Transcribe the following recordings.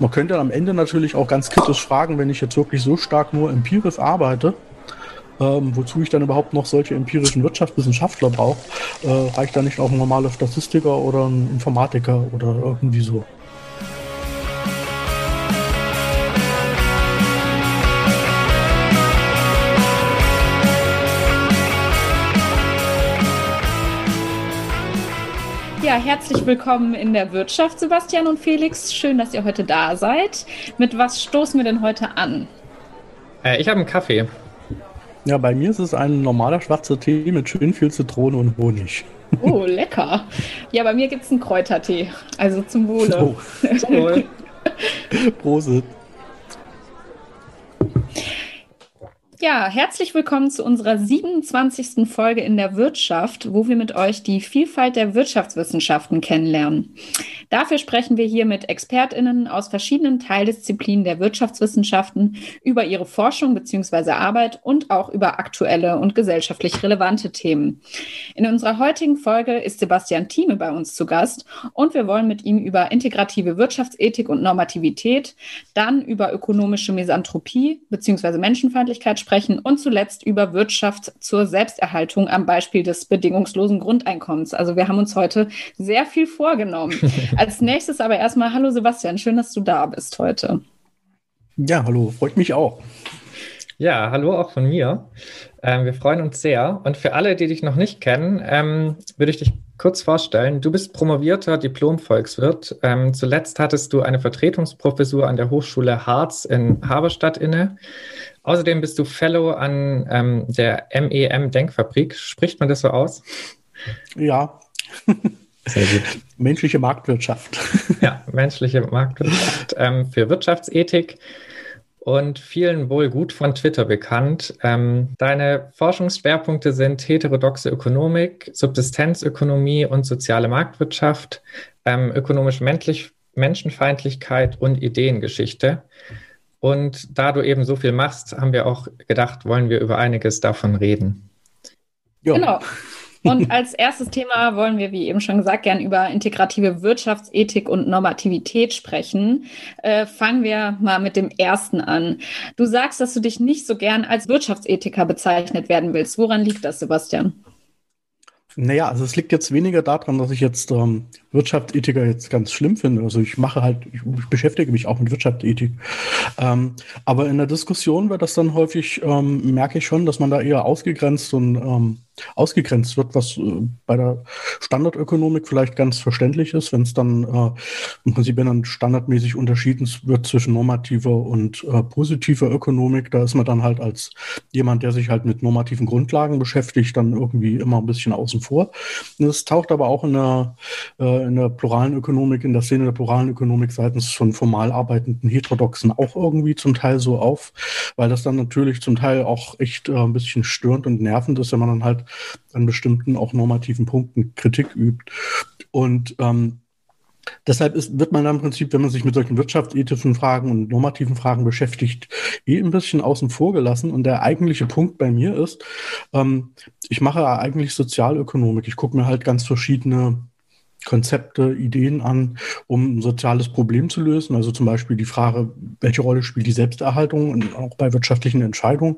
Man könnte am Ende natürlich auch ganz kritisch fragen, wenn ich jetzt wirklich so stark nur empirisch arbeite, ähm, wozu ich dann überhaupt noch solche empirischen Wirtschaftswissenschaftler brauche, äh, reicht da nicht auch ein normaler Statistiker oder ein Informatiker oder irgendwie so. Ja, herzlich willkommen in der Wirtschaft, Sebastian und Felix. Schön, dass ihr heute da seid. Mit was stoßen wir denn heute an? Äh, ich habe einen Kaffee. Ja, bei mir ist es ein normaler schwarzer Tee mit schön viel Zitrone und Honig. Oh, lecker. Ja, bei mir gibt es einen Kräutertee. Also zum Wohle. Oh. Zum Wohl. Prosit. Ja, herzlich willkommen zu unserer 27. Folge in der Wirtschaft, wo wir mit euch die Vielfalt der Wirtschaftswissenschaften kennenlernen. Dafür sprechen wir hier mit ExpertInnen aus verschiedenen Teildisziplinen der Wirtschaftswissenschaften über ihre Forschung bzw. Arbeit und auch über aktuelle und gesellschaftlich relevante Themen. In unserer heutigen Folge ist Sebastian Thieme bei uns zu Gast und wir wollen mit ihm über integrative Wirtschaftsethik und Normativität, dann über ökonomische Misanthropie bzw. Menschenfeindlichkeit sprechen sprechen und zuletzt über Wirtschaft zur Selbsterhaltung am Beispiel des bedingungslosen Grundeinkommens. Also wir haben uns heute sehr viel vorgenommen. Als nächstes aber erstmal, hallo Sebastian, schön, dass du da bist heute. Ja, hallo, freut mich auch. Ja, hallo auch von mir. Ähm, wir freuen uns sehr. Und für alle, die dich noch nicht kennen, ähm, würde ich dich kurz vorstellen. Du bist promovierter Diplom-Volkswirt. Ähm, zuletzt hattest du eine Vertretungsprofessur an der Hochschule Harz in Haberstadt inne. Außerdem bist du Fellow an ähm, der MEM Denkfabrik. Spricht man das so aus? Ja. Sehr gut. Menschliche Marktwirtschaft. Ja, menschliche Marktwirtschaft ähm, für Wirtschaftsethik und vielen wohl gut von Twitter bekannt. Ähm, deine Forschungsschwerpunkte sind heterodoxe Ökonomik, Subsistenzökonomie und soziale Marktwirtschaft, ähm, ökonomische Menschenfeindlichkeit und Ideengeschichte. Und da du eben so viel machst, haben wir auch gedacht, wollen wir über einiges davon reden. Jo. Genau. Und als erstes Thema wollen wir, wie eben schon gesagt, gern über integrative Wirtschaftsethik und Normativität sprechen. Äh, fangen wir mal mit dem ersten an. Du sagst, dass du dich nicht so gern als Wirtschaftsethiker bezeichnet werden willst. Woran liegt das, Sebastian? Naja, also es liegt jetzt weniger daran, dass ich jetzt ähm, Wirtschaftsethiker jetzt ganz schlimm finde. Also ich mache halt, ich, ich beschäftige mich auch mit Wirtschaftsethik. Ähm, aber in der Diskussion wird das dann häufig, ähm, merke ich schon, dass man da eher ausgegrenzt und ähm, ausgegrenzt wird, was äh, bei der Standardökonomik vielleicht ganz verständlich ist, wenn es dann äh, im Prinzip dann standardmäßig unterschieden wird zwischen normativer und äh, positiver Ökonomik. Da ist man dann halt als jemand, der sich halt mit normativen Grundlagen beschäftigt, dann irgendwie immer ein bisschen außen vor. Das taucht aber auch in der, äh, in der pluralen Ökonomik, in der Szene der pluralen Ökonomik seitens von formal arbeitenden Heterodoxen auch irgendwie zum Teil so auf, weil das dann natürlich zum Teil auch echt äh, ein bisschen störend und nervend ist, wenn man dann halt an bestimmten auch normativen Punkten Kritik übt. Und ähm, Deshalb ist, wird man dann im Prinzip, wenn man sich mit solchen wirtschaftsethischen Fragen und normativen Fragen beschäftigt, eh ein bisschen außen vor gelassen. Und der eigentliche Punkt bei mir ist, ähm, ich mache eigentlich Sozialökonomik. Ich gucke mir halt ganz verschiedene Konzepte, Ideen an, um ein soziales Problem zu lösen. Also zum Beispiel die Frage, welche Rolle spielt die Selbsterhaltung auch bei wirtschaftlichen Entscheidungen.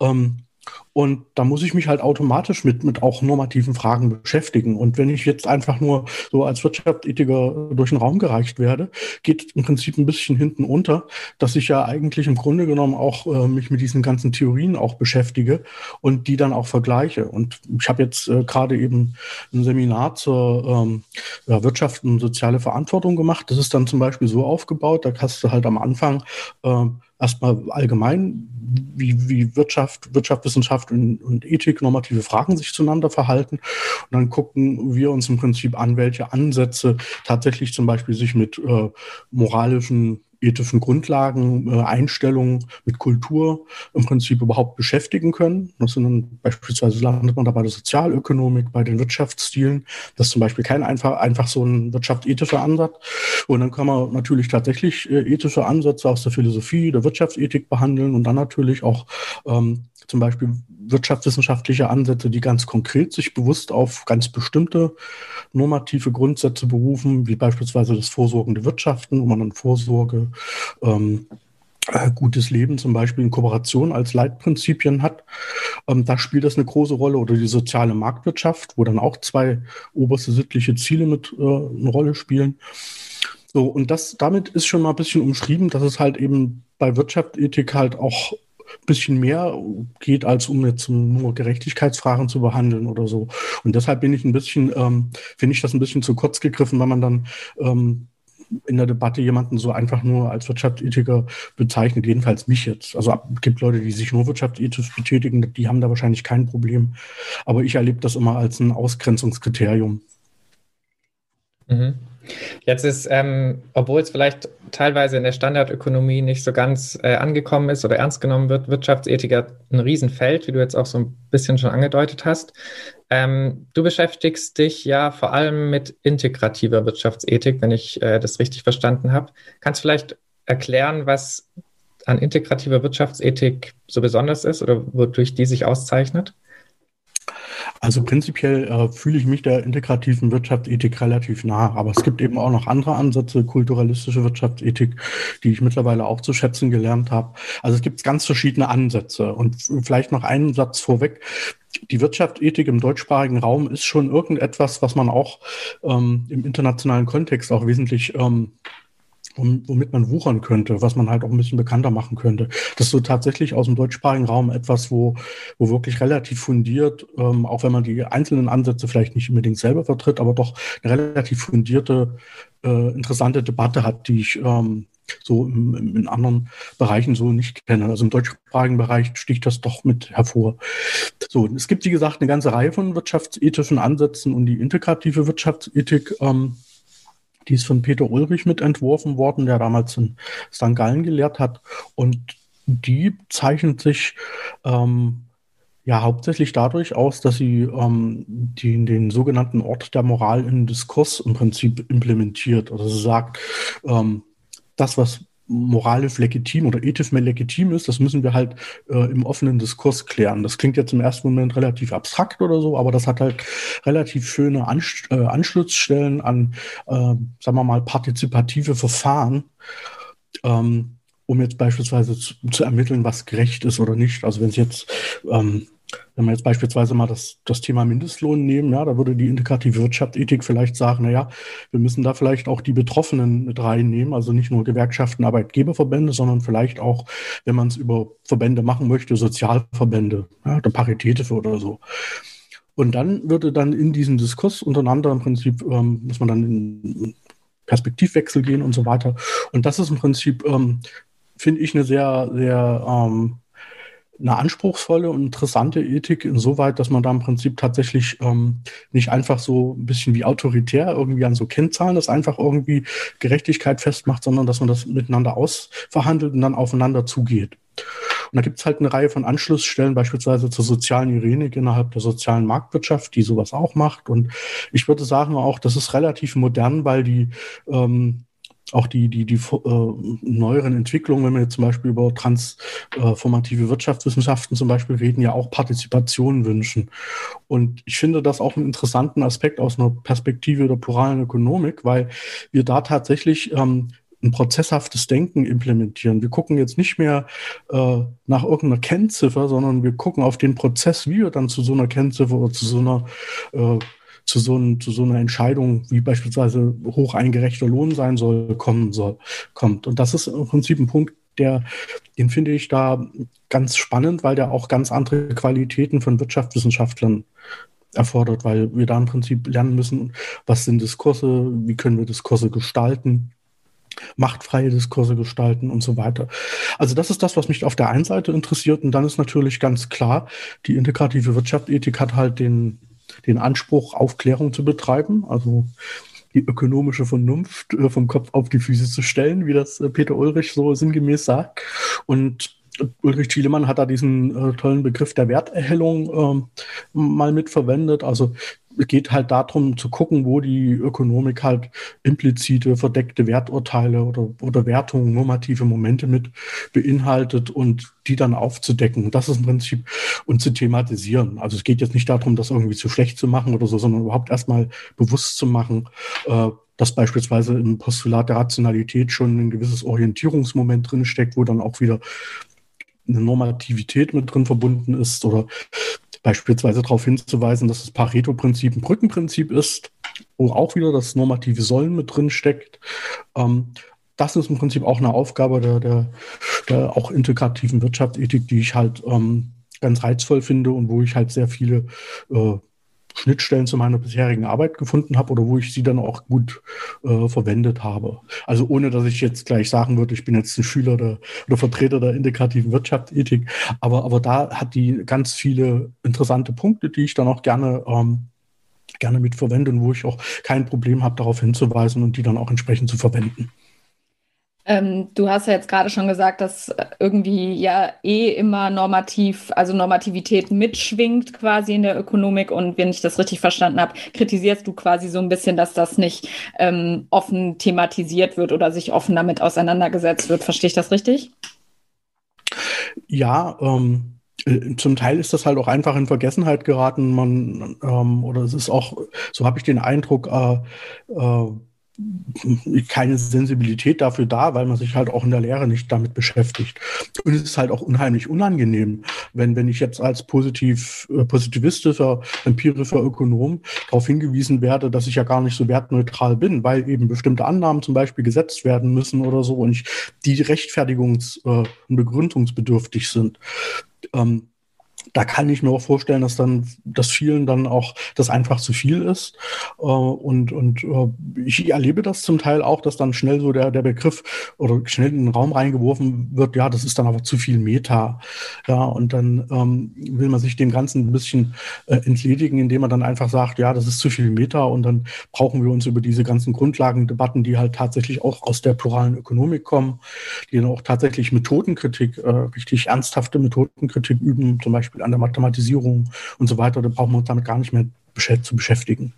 Ähm, und da muss ich mich halt automatisch mit, mit auch normativen Fragen beschäftigen. Und wenn ich jetzt einfach nur so als Wirtschaftsethiker durch den Raum gereicht werde, geht im Prinzip ein bisschen hinten unter, dass ich ja eigentlich im Grunde genommen auch äh, mich mit diesen ganzen Theorien auch beschäftige und die dann auch vergleiche. Und ich habe jetzt äh, gerade eben ein Seminar zur ähm, ja, Wirtschaft und soziale Verantwortung gemacht. Das ist dann zum Beispiel so aufgebaut, da hast du halt am Anfang äh, erstmal allgemein, wie, wie Wirtschaft, Wirtschaftswissenschaft und, und Ethik, normative Fragen sich zueinander verhalten. Und dann gucken wir uns im Prinzip an, welche Ansätze tatsächlich zum Beispiel sich mit äh, moralischen ethischen Grundlagen, äh, Einstellungen mit Kultur im Prinzip überhaupt beschäftigen können. Das sind dann beispielsweise landet man da bei der Sozialökonomik, bei den Wirtschaftsstilen. Das ist zum Beispiel kein einfach, einfach so ein wirtschaftsethischer Ansatz. Und dann kann man natürlich tatsächlich äh, ethische Ansätze aus der Philosophie, der Wirtschaftsethik behandeln und dann natürlich auch ähm, zum Beispiel wirtschaftswissenschaftliche Ansätze, die ganz konkret sich bewusst auf ganz bestimmte normative Grundsätze berufen, wie beispielsweise das vorsorgende Wirtschaften, wo man dann Vorsorge, ähm, äh, gutes Leben zum Beispiel in Kooperation als Leitprinzipien hat. Ähm, da spielt das eine große Rolle oder die soziale Marktwirtschaft, wo dann auch zwei oberste sittliche Ziele mit äh, eine Rolle spielen. So, und das, damit ist schon mal ein bisschen umschrieben, dass es halt eben bei Wirtschaftsethik halt auch ein bisschen mehr geht, als um jetzt nur Gerechtigkeitsfragen zu behandeln oder so. Und deshalb bin ich ein bisschen, ähm, finde ich das ein bisschen zu kurz gegriffen, wenn man dann ähm, in der Debatte jemanden so einfach nur als Wirtschaftsethiker bezeichnet, jedenfalls mich jetzt. Also es gibt Leute, die sich nur wirtschaftsethisch betätigen, die haben da wahrscheinlich kein Problem. Aber ich erlebe das immer als ein Ausgrenzungskriterium. Mhm. Jetzt ist, ähm, obwohl es vielleicht teilweise in der Standardökonomie nicht so ganz äh, angekommen ist oder ernst genommen wird, Wirtschaftsethiker ein Riesenfeld, wie du jetzt auch so ein bisschen schon angedeutet hast. Ähm, du beschäftigst dich ja vor allem mit integrativer Wirtschaftsethik, wenn ich äh, das richtig verstanden habe. Kannst du vielleicht erklären, was an integrativer Wirtschaftsethik so besonders ist oder wodurch die sich auszeichnet? Also prinzipiell äh, fühle ich mich der integrativen Wirtschaftsethik relativ nah, aber es gibt eben auch noch andere Ansätze, kulturalistische Wirtschaftsethik, die ich mittlerweile auch zu schätzen gelernt habe. Also es gibt ganz verschiedene Ansätze und vielleicht noch einen Satz vorweg. Die Wirtschaftsethik im deutschsprachigen Raum ist schon irgendetwas, was man auch ähm, im internationalen Kontext auch wesentlich ähm, womit man wuchern könnte, was man halt auch ein bisschen bekannter machen könnte. Das ist so tatsächlich aus dem deutschsprachigen Raum etwas, wo, wo wirklich relativ fundiert, ähm, auch wenn man die einzelnen Ansätze vielleicht nicht unbedingt selber vertritt, aber doch eine relativ fundierte, äh, interessante Debatte hat, die ich ähm, so im, im, in anderen Bereichen so nicht kenne. Also im deutschsprachigen Bereich sticht das doch mit hervor. So, es gibt, wie gesagt, eine ganze Reihe von wirtschaftsethischen Ansätzen und die integrative Wirtschaftsethik ähm, die ist von Peter Ulrich mit entworfen worden, der damals in St. Gallen gelehrt hat. Und die zeichnet sich ähm, ja hauptsächlich dadurch aus, dass sie ähm, die, den sogenannten Ort der Moral im Diskurs im Prinzip implementiert. Also sie sagt, ähm, das, was moralisch legitim oder ethisch mehr legitim ist, das müssen wir halt äh, im offenen Diskurs klären. Das klingt jetzt im ersten Moment relativ abstrakt oder so, aber das hat halt relativ schöne Ansch äh, Anschlussstellen an, äh, sagen wir mal, partizipative Verfahren. Ähm, um jetzt beispielsweise zu, zu, ermitteln, was gerecht ist oder nicht. Also wenn es jetzt ähm, wenn wir jetzt beispielsweise mal das, das Thema Mindestlohn nehmen, ja, da würde die integrative Wirtschaftsethik vielleicht sagen, naja, wir müssen da vielleicht auch die Betroffenen mit reinnehmen, also nicht nur Gewerkschaften, Arbeitgeberverbände, sondern vielleicht auch, wenn man es über Verbände machen möchte, Sozialverbände, ja, oder Paritätische oder so. Und dann würde dann in diesem Diskurs untereinander im Prinzip, ähm, muss man dann in Perspektivwechsel gehen und so weiter. Und das ist im Prinzip, ähm, finde ich, eine sehr, sehr ähm, eine anspruchsvolle und interessante Ethik insoweit, dass man da im Prinzip tatsächlich ähm, nicht einfach so ein bisschen wie autoritär irgendwie an so Kennzahlen das einfach irgendwie Gerechtigkeit festmacht, sondern dass man das miteinander ausverhandelt und dann aufeinander zugeht. Und da gibt es halt eine Reihe von Anschlussstellen, beispielsweise zur sozialen Irenik innerhalb der sozialen Marktwirtschaft, die sowas auch macht. Und ich würde sagen auch, das ist relativ modern, weil die ähm, auch die, die, die äh, neueren Entwicklungen, wenn wir jetzt zum Beispiel über transformative Wirtschaftswissenschaften zum Beispiel reden, ja auch Partizipation wünschen. Und ich finde das auch einen interessanten Aspekt aus einer Perspektive der pluralen Ökonomik, weil wir da tatsächlich ähm, ein prozesshaftes Denken implementieren. Wir gucken jetzt nicht mehr äh, nach irgendeiner Kennziffer, sondern wir gucken auf den Prozess, wie wir dann zu so einer Kennziffer oder zu so einer äh, zu so, ein, zu so einer Entscheidung, wie beispielsweise hoch eingerechter Lohn sein soll, kommen soll, kommt. Und das ist im Prinzip ein Punkt, der, den finde ich da ganz spannend, weil der auch ganz andere Qualitäten von Wirtschaftswissenschaftlern erfordert, weil wir da im Prinzip lernen müssen, was sind Diskurse, wie können wir Diskurse gestalten, machtfreie Diskurse gestalten und so weiter. Also das ist das, was mich auf der einen Seite interessiert. Und dann ist natürlich ganz klar, die integrative Wirtschaftsethik hat halt den, den Anspruch, Aufklärung zu betreiben, also die ökonomische Vernunft äh, vom Kopf auf die Füße zu stellen, wie das äh, Peter Ulrich so sinngemäß sagt. Und Ulrich Thielemann hat da diesen äh, tollen Begriff der Werterhellung äh, mal mitverwendet. Also geht halt darum zu gucken, wo die Ökonomik halt implizite, verdeckte Werturteile oder, oder Wertungen, normative Momente mit beinhaltet und die dann aufzudecken. Das ist im Prinzip und zu thematisieren. Also es geht jetzt nicht darum, das irgendwie zu schlecht zu machen oder so, sondern überhaupt erstmal bewusst zu machen, äh, dass beispielsweise im Postulat der Rationalität schon ein gewisses Orientierungsmoment drin steckt, wo dann auch wieder eine Normativität mit drin verbunden ist oder beispielsweise darauf hinzuweisen, dass das Pareto-Prinzip ein Brückenprinzip ist, wo auch wieder das normative Sollen mit drin steckt. Ähm, das ist im Prinzip auch eine Aufgabe der, der, der auch integrativen Wirtschaftsethik, die ich halt ähm, ganz reizvoll finde und wo ich halt sehr viele äh, Schnittstellen zu meiner bisherigen Arbeit gefunden habe oder wo ich sie dann auch gut äh, verwendet habe. Also ohne, dass ich jetzt gleich sagen würde, ich bin jetzt ein Schüler der, oder Vertreter der integrativen Wirtschaftsethik, aber, aber da hat die ganz viele interessante Punkte, die ich dann auch gerne ähm, gerne mit verwende und wo ich auch kein Problem habe, darauf hinzuweisen und die dann auch entsprechend zu verwenden. Ähm, du hast ja jetzt gerade schon gesagt, dass irgendwie ja eh immer normativ, also Normativität mitschwingt quasi in der Ökonomik. Und wenn ich das richtig verstanden habe, kritisierst du quasi so ein bisschen, dass das nicht ähm, offen thematisiert wird oder sich offen damit auseinandergesetzt wird. Verstehe ich das richtig? Ja, ähm, äh, zum Teil ist das halt auch einfach in Vergessenheit geraten. Man ähm, oder es ist auch, so habe ich den Eindruck, äh, äh, keine Sensibilität dafür da, weil man sich halt auch in der Lehre nicht damit beschäftigt. Und es ist halt auch unheimlich unangenehm, wenn, wenn ich jetzt als positiv, äh, positivistischer, empirischer Ökonom darauf hingewiesen werde, dass ich ja gar nicht so wertneutral bin, weil eben bestimmte Annahmen zum Beispiel gesetzt werden müssen oder so und ich, die rechtfertigungs- äh, und begründungsbedürftig sind. Ähm, da kann ich mir auch vorstellen, dass dann, dass vielen dann auch das einfach zu viel ist. Äh, und und äh, ich erlebe das zum Teil auch, dass dann schnell so der, der Begriff oder schnell in den Raum reingeworfen wird, ja, das ist dann aber zu viel Meta. Ja, und dann ähm, will man sich dem Ganzen ein bisschen äh, entledigen, indem man dann einfach sagt, ja, das ist zu viel Meta und dann brauchen wir uns über diese ganzen Grundlagendebatten, die halt tatsächlich auch aus der pluralen Ökonomik kommen, die dann auch tatsächlich Methodenkritik, äh, richtig ernsthafte Methodenkritik üben, zum Beispiel Beispiel an der Mathematisierung und so weiter, da brauchen wir uns damit gar nicht mehr zu beschäftigen.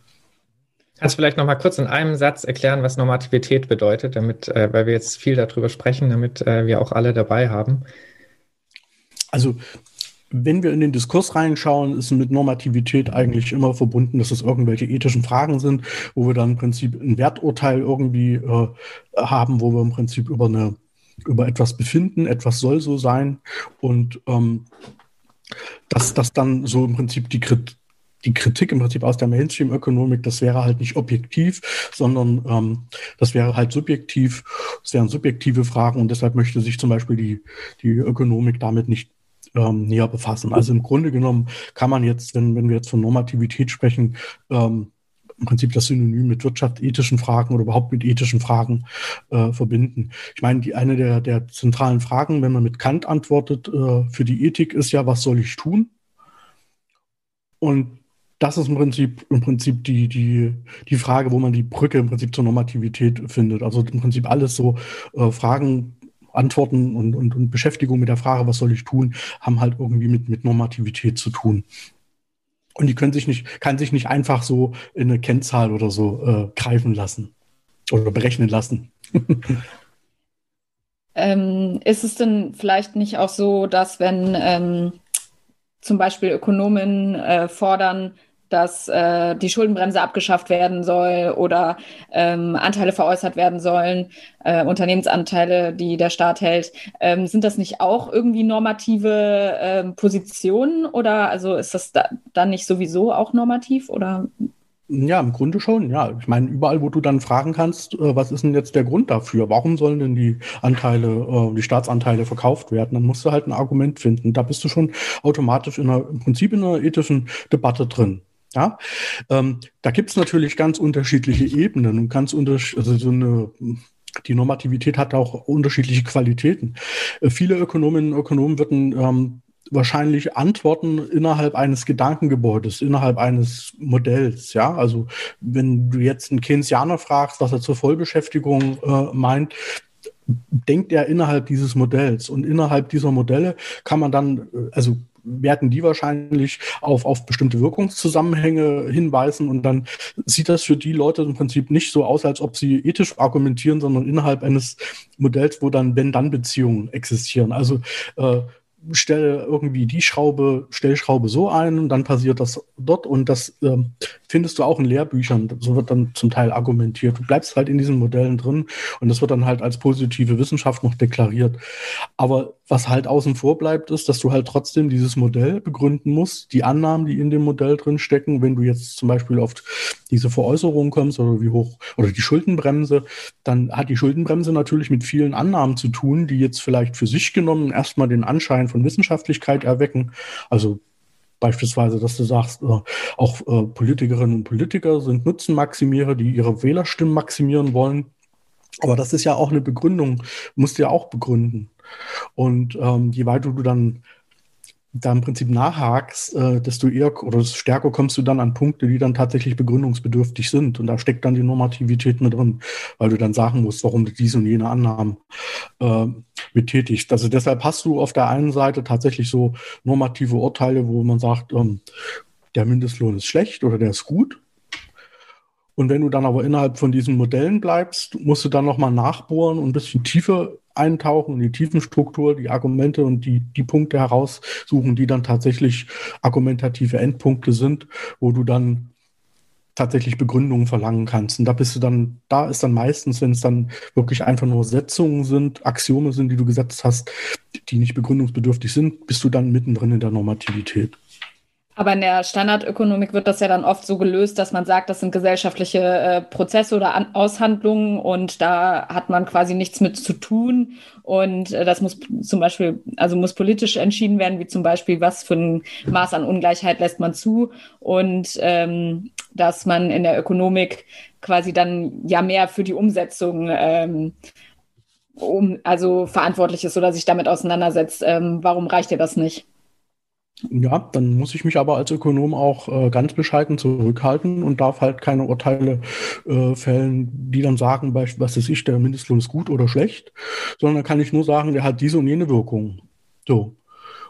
Kannst du vielleicht noch mal kurz in einem Satz erklären, was Normativität bedeutet, damit, äh, weil wir jetzt viel darüber sprechen, damit äh, wir auch alle dabei haben? Also wenn wir in den Diskurs reinschauen, ist mit Normativität eigentlich immer verbunden, dass es irgendwelche ethischen Fragen sind, wo wir dann im Prinzip ein Werturteil irgendwie äh, haben, wo wir im Prinzip über eine über etwas befinden, etwas soll so sein und ähm, dass das dann so im Prinzip die, Krit die Kritik im Prinzip aus der Mainstream-Ökonomik, das wäre halt nicht objektiv, sondern ähm, das wäre halt subjektiv, das wären subjektive Fragen und deshalb möchte sich zum Beispiel die, die Ökonomik damit nicht ähm, näher befassen. Also im Grunde genommen kann man jetzt, wenn, wenn wir jetzt von Normativität sprechen, ähm, im Prinzip das Synonym mit wirtschaftsethischen Fragen oder überhaupt mit ethischen Fragen äh, verbinden. Ich meine, die, eine der, der zentralen Fragen, wenn man mit Kant antwortet, äh, für die Ethik ist ja, was soll ich tun? Und das ist im Prinzip, im Prinzip die, die, die Frage, wo man die Brücke im Prinzip zur Normativität findet. Also im Prinzip alles so äh, Fragen, Antworten und, und, und Beschäftigung mit der Frage, was soll ich tun, haben halt irgendwie mit, mit Normativität zu tun. Und die können sich nicht, kann sich nicht einfach so in eine Kennzahl oder so äh, greifen lassen oder berechnen lassen. ähm, ist es denn vielleicht nicht auch so, dass wenn ähm, zum Beispiel Ökonomen äh, fordern, dass äh, die Schuldenbremse abgeschafft werden soll oder ähm, Anteile veräußert werden sollen, äh, Unternehmensanteile, die der Staat hält. Ähm, sind das nicht auch irgendwie normative ähm, Positionen oder also ist das da, dann nicht sowieso auch normativ oder? Ja, im Grunde schon, ja. Ich meine, überall, wo du dann fragen kannst, äh, was ist denn jetzt der Grund dafür? Warum sollen denn die Anteile, äh, die Staatsanteile verkauft werden? Dann musst du halt ein Argument finden. Da bist du schon automatisch in einer, im Prinzip in einer ethischen Debatte drin. Ja, ähm, da gibt es natürlich ganz unterschiedliche Ebenen und ganz unterschiedliche, also so eine, die Normativität hat auch unterschiedliche Qualitäten. Äh, viele Ökonominnen und Ökonomen würden ähm, wahrscheinlich antworten innerhalb eines Gedankengebäudes, innerhalb eines Modells. Ja, also wenn du jetzt einen Keynesianer fragst, was er zur Vollbeschäftigung äh, meint, denkt er innerhalb dieses Modells und innerhalb dieser Modelle kann man dann, äh, also werden die wahrscheinlich auf, auf bestimmte Wirkungszusammenhänge hinweisen und dann sieht das für die Leute im Prinzip nicht so aus, als ob sie ethisch argumentieren, sondern innerhalb eines Modells, wo dann Wenn-Dann-Beziehungen existieren. Also äh, stelle irgendwie die Schraube, Stellschraube so ein und dann passiert das dort und das ähm, findest du auch in Lehrbüchern. So wird dann zum Teil argumentiert. Du bleibst halt in diesen Modellen drin und das wird dann halt als positive Wissenschaft noch deklariert. Aber was halt außen vor bleibt, ist, dass du halt trotzdem dieses Modell begründen musst, die Annahmen, die in dem Modell drin stecken. Wenn du jetzt zum Beispiel auf diese Veräußerung kommst oder wie hoch oder die Schuldenbremse, dann hat die Schuldenbremse natürlich mit vielen Annahmen zu tun, die jetzt vielleicht für sich genommen erstmal den Anschein von Wissenschaftlichkeit erwecken. Also Beispielsweise, dass du sagst, äh, auch äh, Politikerinnen und Politiker sind Nutzenmaximierer, die ihre Wählerstimmen maximieren wollen. Aber das ist ja auch eine Begründung, musst du ja auch begründen. Und ähm, je weiter du dann da im Prinzip nachhakst, äh, desto eher oder desto stärker kommst du dann an Punkte, die dann tatsächlich begründungsbedürftig sind. Und da steckt dann die Normativität mit drin, weil du dann sagen musst, warum du diese und jene Annahmen äh, betätigst. Also deshalb hast du auf der einen Seite tatsächlich so normative Urteile, wo man sagt, ähm, der Mindestlohn ist schlecht oder der ist gut. Und wenn du dann aber innerhalb von diesen Modellen bleibst, musst du dann nochmal nachbohren und ein bisschen tiefer eintauchen in die Tiefenstruktur, die Argumente und die, die Punkte heraussuchen, die dann tatsächlich argumentative Endpunkte sind, wo du dann tatsächlich Begründungen verlangen kannst. Und da bist du dann, da ist dann meistens, wenn es dann wirklich einfach nur Setzungen sind, Axiome sind, die du gesetzt hast, die nicht begründungsbedürftig sind, bist du dann mittendrin in der Normativität. Aber in der Standardökonomik wird das ja dann oft so gelöst, dass man sagt, das sind gesellschaftliche äh, Prozesse oder An Aushandlungen und da hat man quasi nichts mit zu tun. Und äh, das muss zum Beispiel, also muss politisch entschieden werden, wie zum Beispiel, was für ein Maß an Ungleichheit lässt man zu. Und ähm, dass man in der Ökonomik quasi dann ja mehr für die Umsetzung ähm, um, also verantwortlich ist oder sich damit auseinandersetzt. Ähm, warum reicht dir das nicht? Ja, dann muss ich mich aber als Ökonom auch äh, ganz bescheiden zurückhalten und darf halt keine Urteile äh, fällen, die dann sagen, was ist ich, der Mindestlohn ist gut oder schlecht, sondern dann kann ich nur sagen, der hat diese und jene Wirkung. So.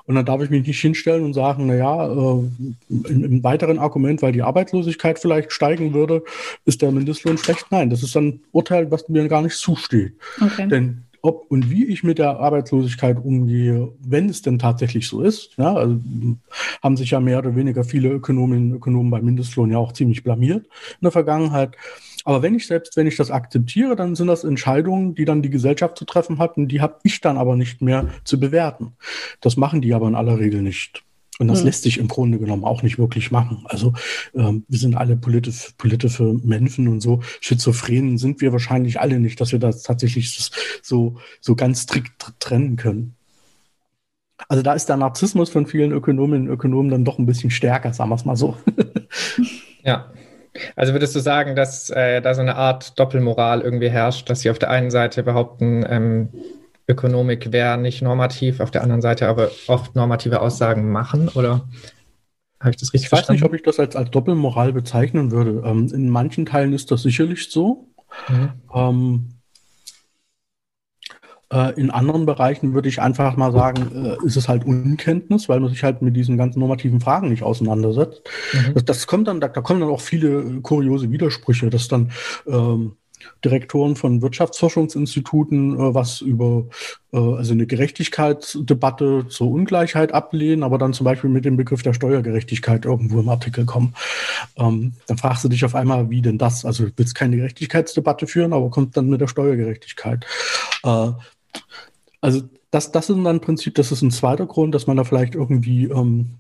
Und dann darf ich mich nicht hinstellen und sagen, naja, äh, im weiteren Argument, weil die Arbeitslosigkeit vielleicht steigen würde, ist der Mindestlohn schlecht. Nein, das ist dann ein Urteil, was mir gar nicht zusteht. Okay. Denn ob und wie ich mit der Arbeitslosigkeit umgehe, wenn es denn tatsächlich so ist. Ja, also haben sich ja mehr oder weniger viele Ökonominnen und Ökonomen beim Mindestlohn ja auch ziemlich blamiert in der Vergangenheit. Aber wenn ich selbst, wenn ich das akzeptiere, dann sind das Entscheidungen, die dann die Gesellschaft zu treffen hat und die habe ich dann aber nicht mehr zu bewerten. Das machen die aber in aller Regel nicht. Und das hm. lässt sich im Grunde genommen auch nicht wirklich machen. Also ähm, wir sind alle politisch, politische Menschen und so. Schizophrenen sind wir wahrscheinlich alle nicht, dass wir das tatsächlich so, so ganz strikt trennen können. Also da ist der Narzissmus von vielen Ökonominnen und Ökonomen dann doch ein bisschen stärker, sagen wir es mal so. ja. Also würdest du sagen, dass äh, da so eine Art Doppelmoral irgendwie herrscht, dass sie auf der einen Seite behaupten, ähm, Ökonomik wäre nicht normativ, auf der anderen Seite aber oft normative Aussagen machen oder habe ich das richtig ich verstanden? Ich weiß nicht, ob ich das als, als Doppelmoral bezeichnen würde. Ähm, in manchen Teilen ist das sicherlich so. Mhm. Ähm, äh, in anderen Bereichen würde ich einfach mal sagen, äh, ist es halt Unkenntnis, weil man sich halt mit diesen ganzen normativen Fragen nicht auseinandersetzt. Mhm. Das, das, kommt dann, da, da, kommen dann auch viele kuriose Widersprüche, dass dann ähm, Direktoren von Wirtschaftsforschungsinstituten äh, was über äh, also eine Gerechtigkeitsdebatte zur Ungleichheit ablehnen, aber dann zum Beispiel mit dem Begriff der Steuergerechtigkeit irgendwo im Artikel kommen. Ähm, dann fragst du dich auf einmal, wie denn das? Also du willst keine Gerechtigkeitsdebatte führen, aber kommt dann mit der Steuergerechtigkeit. Äh, also das, das ist dann im Prinzip, das ist ein zweiter Grund, dass man da vielleicht irgendwie ähm,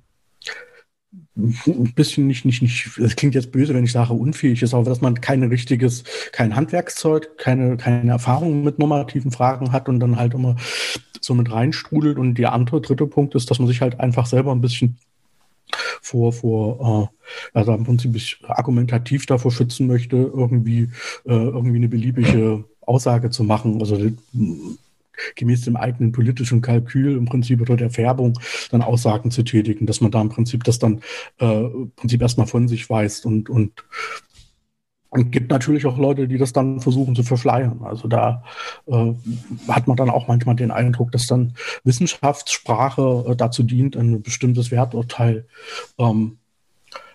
ein bisschen nicht, nicht, nicht, das klingt jetzt böse, wenn ich sage, unfähig ist, aber dass man kein richtiges, kein Handwerkszeug, keine, keine Erfahrung mit normativen Fragen hat und dann halt immer so mit reinstrudelt. Und der andere, dritte Punkt ist, dass man sich halt einfach selber ein bisschen vor, vor, äh, also im Prinzip argumentativ davor schützen möchte, irgendwie, äh, irgendwie eine beliebige Aussage zu machen. Also gemäß dem eigenen politischen Kalkül im Prinzip oder der Färbung dann Aussagen zu tätigen, dass man da im Prinzip das dann äh, im Prinzip erstmal von sich weist und, und Und gibt natürlich auch Leute, die das dann versuchen zu verschleiern. Also da äh, hat man dann auch manchmal den Eindruck, dass dann Wissenschaftssprache äh, dazu dient, ein bestimmtes Werturteil ähm,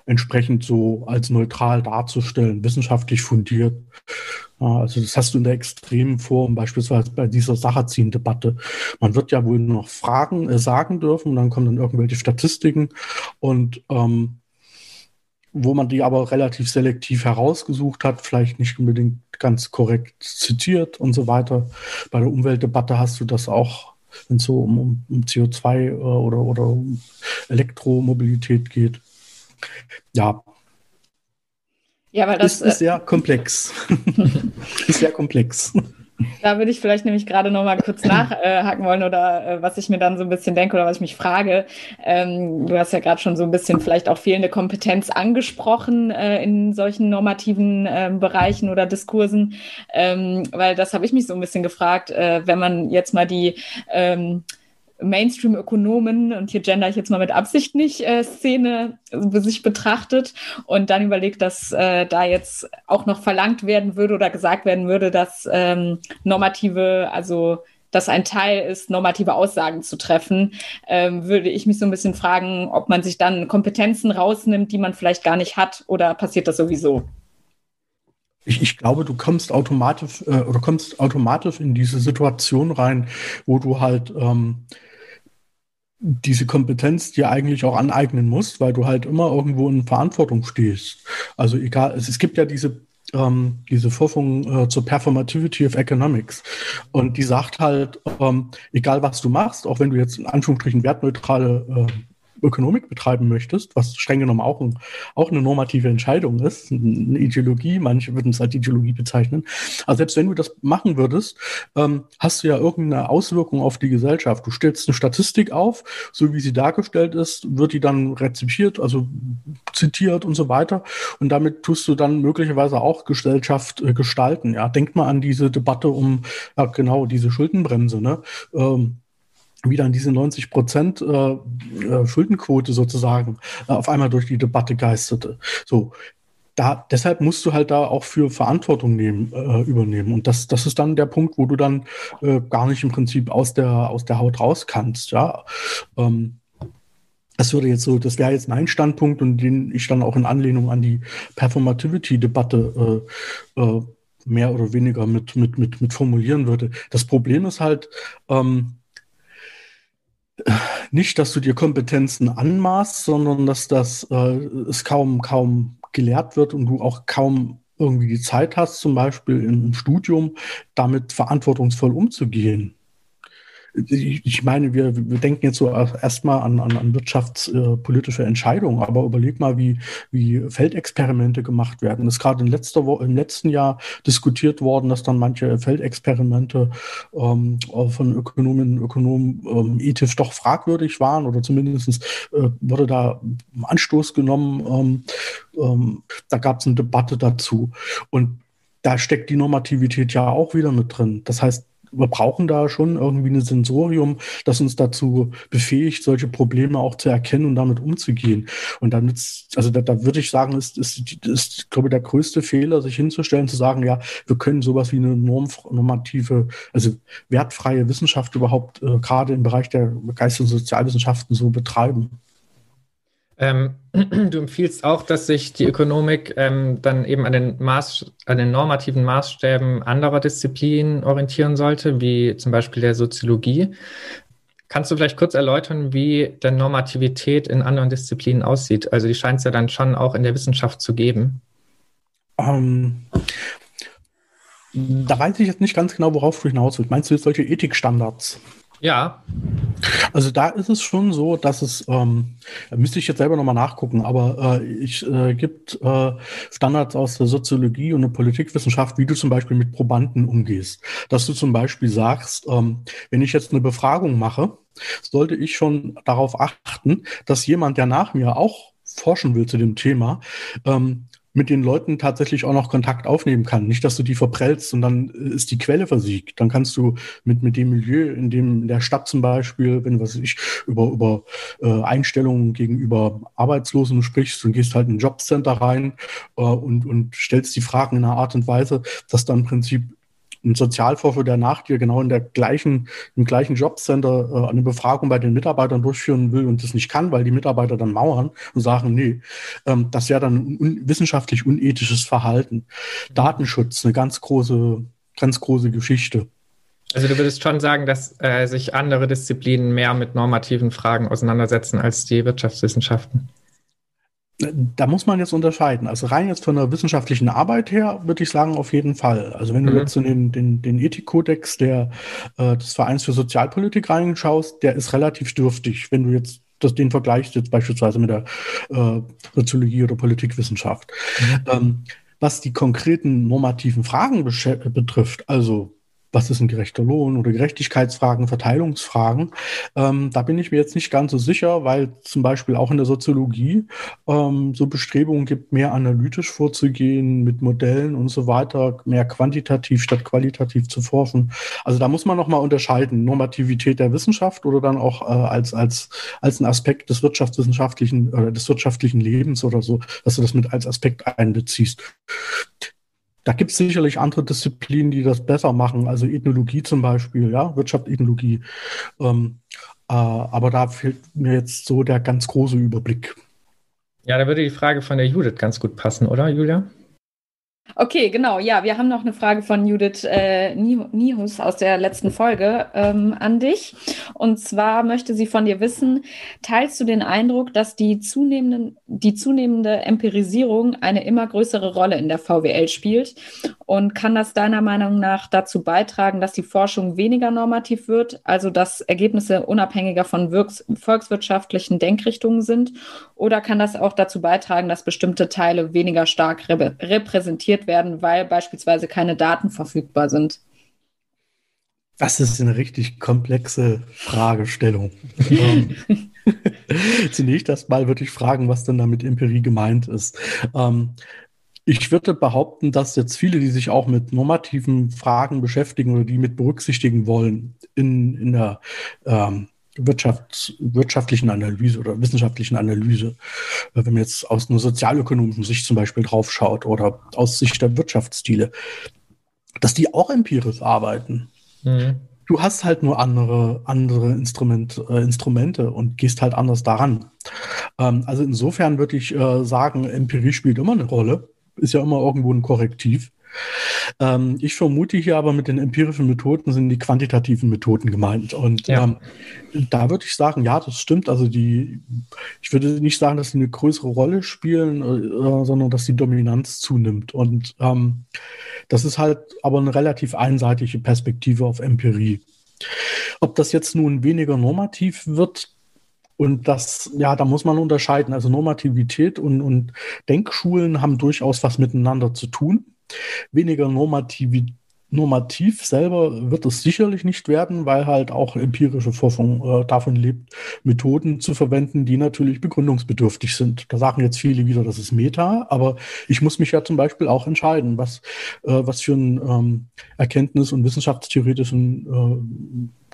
entsprechend so als neutral darzustellen, wissenschaftlich fundiert. Also das hast du in der extremen Form, beispielsweise bei dieser Sacherzin-Debatte. Man wird ja wohl nur noch Fragen äh, sagen dürfen und dann kommen dann irgendwelche Statistiken und ähm, wo man die aber relativ selektiv herausgesucht hat, vielleicht nicht unbedingt ganz korrekt zitiert und so weiter. Bei der Umweltdebatte hast du das auch, wenn es so um, um, um CO2 äh, oder, oder um Elektromobilität geht. Ja. Ja, weil das ist, ist sehr komplex. ist sehr komplex. Da würde ich vielleicht nämlich gerade noch mal kurz nachhaken wollen oder äh, was ich mir dann so ein bisschen denke oder was ich mich frage. Ähm, du hast ja gerade schon so ein bisschen vielleicht auch fehlende Kompetenz angesprochen äh, in solchen normativen äh, Bereichen oder Diskursen, ähm, weil das habe ich mich so ein bisschen gefragt, äh, wenn man jetzt mal die ähm, Mainstream-Ökonomen, und hier gender ich jetzt mal mit Absicht nicht, äh, Szene äh, sich betrachtet und dann überlegt, dass äh, da jetzt auch noch verlangt werden würde oder gesagt werden würde, dass ähm, normative, also dass ein Teil ist, normative Aussagen zu treffen, ähm, würde ich mich so ein bisschen fragen, ob man sich dann Kompetenzen rausnimmt, die man vielleicht gar nicht hat, oder passiert das sowieso? Ich, ich, glaube, du kommst automatisch äh, oder kommst automatisch in diese Situation rein, wo du halt ähm, diese Kompetenz dir eigentlich auch aneignen musst, weil du halt immer irgendwo in Verantwortung stehst. Also egal, es, es gibt ja diese ähm, diese Forschung äh, zur Performativity of Economics. Und die sagt halt, ähm, egal was du machst, auch wenn du jetzt in Anführungsstrichen wertneutrale äh, Ökonomik betreiben möchtest, was streng genommen auch, ein, auch eine normative Entscheidung ist, eine Ideologie, manche würden es als Ideologie bezeichnen. Also selbst wenn du das machen würdest, ähm, hast du ja irgendeine Auswirkung auf die Gesellschaft. Du stellst eine Statistik auf, so wie sie dargestellt ist, wird die dann rezipiert, also zitiert und so weiter. Und damit tust du dann möglicherweise auch Gesellschaft äh, gestalten. Ja, denk mal an diese Debatte um ja, genau diese Schuldenbremse. Ne? Ähm, wieder an diese 90 Prozent äh, äh, Schuldenquote sozusagen äh, auf einmal durch die Debatte geisterte. So, da, deshalb musst du halt da auch für Verantwortung nehmen, äh, übernehmen. Und das, das ist dann der Punkt, wo du dann äh, gar nicht im Prinzip aus der, aus der Haut raus kannst, ja. Ähm, das würde jetzt so, das wäre jetzt mein Standpunkt und den ich dann auch in Anlehnung an die Performativity-Debatte äh, äh, mehr oder weniger mit, mit, mit, mit formulieren würde. Das Problem ist halt, ähm, nicht, dass du dir Kompetenzen anmaßt, sondern dass das äh, es kaum, kaum gelehrt wird und du auch kaum irgendwie die Zeit hast, zum Beispiel im Studium, damit verantwortungsvoll umzugehen ich meine, wir, wir denken jetzt so erstmal an, an, an wirtschaftspolitische Entscheidungen, aber überleg mal, wie, wie Feldexperimente gemacht werden. Es ist gerade in letzter Woche, im letzten Jahr diskutiert worden, dass dann manche Feldexperimente ähm, von Ökonomen, Ökonomen ähm, ethisch doch fragwürdig waren oder zumindest äh, wurde da Anstoß genommen. Ähm, ähm, da gab es eine Debatte dazu. Und da steckt die Normativität ja auch wieder mit drin. Das heißt, wir brauchen da schon irgendwie ein Sensorium, das uns dazu befähigt, solche Probleme auch zu erkennen und damit umzugehen. Und dann, also da, da würde ich sagen, ist, ist, ist, glaube ich, der größte Fehler, sich hinzustellen, zu sagen, ja, wir können sowas wie eine norm, normative, also wertfreie Wissenschaft überhaupt äh, gerade im Bereich der Geist- und Sozialwissenschaften so betreiben. Ähm, du empfiehlst auch, dass sich die Ökonomik ähm, dann eben an den, Maß, an den normativen Maßstäben anderer Disziplinen orientieren sollte, wie zum Beispiel der Soziologie. Kannst du vielleicht kurz erläutern, wie der Normativität in anderen Disziplinen aussieht? Also die scheint es ja dann schon auch in der Wissenschaft zu geben. Ähm, da weiß ich jetzt nicht ganz genau, worauf du hinaus willst. Meinst du jetzt solche Ethikstandards? Ja. Also da ist es schon so, dass es, ähm, müsste ich jetzt selber nochmal nachgucken, aber äh, es äh, gibt äh, Standards aus der Soziologie und der Politikwissenschaft, wie du zum Beispiel mit Probanden umgehst. Dass du zum Beispiel sagst, ähm, wenn ich jetzt eine Befragung mache, sollte ich schon darauf achten, dass jemand, der nach mir auch forschen will zu dem Thema, ähm, mit den Leuten tatsächlich auch noch Kontakt aufnehmen kann. Nicht, dass du die verprellst und dann ist die Quelle versiegt. Dann kannst du mit, mit dem Milieu, in dem in der Stadt zum Beispiel, wenn was ich über, über äh, Einstellungen gegenüber Arbeitslosen sprichst und gehst halt in ein Jobcenter rein äh, und, und stellst die Fragen in einer Art und Weise, dass dann im Prinzip ein Sozialforscher, der nach dir genau in der gleichen, im gleichen Jobcenter äh, eine Befragung bei den Mitarbeitern durchführen will und das nicht kann, weil die Mitarbeiter dann mauern und sagen, nee, ähm, das wäre dann un wissenschaftlich unethisches Verhalten. Mhm. Datenschutz, eine ganz große, ganz große Geschichte. Also du würdest schon sagen, dass äh, sich andere Disziplinen mehr mit normativen Fragen auseinandersetzen als die Wirtschaftswissenschaften? Da muss man jetzt unterscheiden. Also rein jetzt von der wissenschaftlichen Arbeit her würde ich sagen, auf jeden Fall. Also wenn du mhm. jetzt in den, den, den Ethikkodex der, äh, des Vereins für Sozialpolitik reinschaust, der ist relativ dürftig, wenn du jetzt das, den vergleichst jetzt beispielsweise mit der äh, Soziologie oder Politikwissenschaft. Mhm. Ähm, was die konkreten normativen Fragen betrifft, also was ist ein gerechter Lohn oder Gerechtigkeitsfragen, Verteilungsfragen. Ähm, da bin ich mir jetzt nicht ganz so sicher, weil zum Beispiel auch in der Soziologie ähm, so Bestrebungen gibt, mehr analytisch vorzugehen mit Modellen und so weiter, mehr quantitativ statt qualitativ zu forschen. Also da muss man nochmal unterscheiden, Normativität der Wissenschaft oder dann auch äh, als, als, als ein Aspekt des wirtschaftswissenschaftlichen oder des wirtschaftlichen Lebens oder so, dass du das mit als Aspekt einbeziehst. Da gibt es sicherlich andere Disziplinen, die das besser machen, also Ethnologie zum Beispiel, ja, Wirtschaft, Ethnologie. Ähm, äh, aber da fehlt mir jetzt so der ganz große Überblick. Ja, da würde die Frage von der Judith ganz gut passen, oder, Julia? Okay, genau. Ja, wir haben noch eine Frage von Judith äh, Nihus aus der letzten Folge ähm, an dich. Und zwar möchte sie von dir wissen, teilst du den Eindruck, dass die, zunehmenden, die zunehmende Empirisierung eine immer größere Rolle in der VWL spielt? Und kann das deiner Meinung nach dazu beitragen, dass die Forschung weniger normativ wird, also dass Ergebnisse unabhängiger von volkswirtschaftlichen Denkrichtungen sind? Oder kann das auch dazu beitragen, dass bestimmte Teile weniger stark rep repräsentiert werden, weil beispielsweise keine Daten verfügbar sind? Das ist eine richtig komplexe Fragestellung. Zunächst erstmal würde ich fragen, was denn da mit Empirie gemeint ist. Ähm, ich würde behaupten, dass jetzt viele, die sich auch mit normativen Fragen beschäftigen oder die mit berücksichtigen wollen in, in der ähm, Wirtschaft, wirtschaftlichen Analyse oder wissenschaftlichen Analyse, äh, wenn man jetzt aus einer sozialökonomischen Sicht zum Beispiel draufschaut oder aus Sicht der Wirtschaftsstile, dass die auch empirisch arbeiten. Mhm. Du hast halt nur andere, andere Instrument, äh, Instrumente und gehst halt anders daran. Ähm, also insofern würde ich äh, sagen, Empirie spielt immer eine Rolle, ist ja immer irgendwo ein Korrektiv. Ähm, ich vermute hier aber mit den empirischen Methoden sind die quantitativen Methoden gemeint. Und ja. ähm, da würde ich sagen, ja, das stimmt. Also die, ich würde nicht sagen, dass sie eine größere Rolle spielen, äh, sondern dass die Dominanz zunimmt. Und ähm, das ist halt aber eine relativ einseitige Perspektive auf Empirie. Ob das jetzt nun weniger normativ wird, und das, ja, da muss man unterscheiden. Also Normativität und, und Denkschulen haben durchaus was miteinander zu tun. Weniger normativ, normativ selber wird es sicherlich nicht werden, weil halt auch empirische Forschung äh, davon lebt, Methoden zu verwenden, die natürlich begründungsbedürftig sind. Da sagen jetzt viele wieder, das ist Meta, aber ich muss mich ja zum Beispiel auch entscheiden, was, äh, was für ein ähm, Erkenntnis- und wissenschaftstheoretischen äh,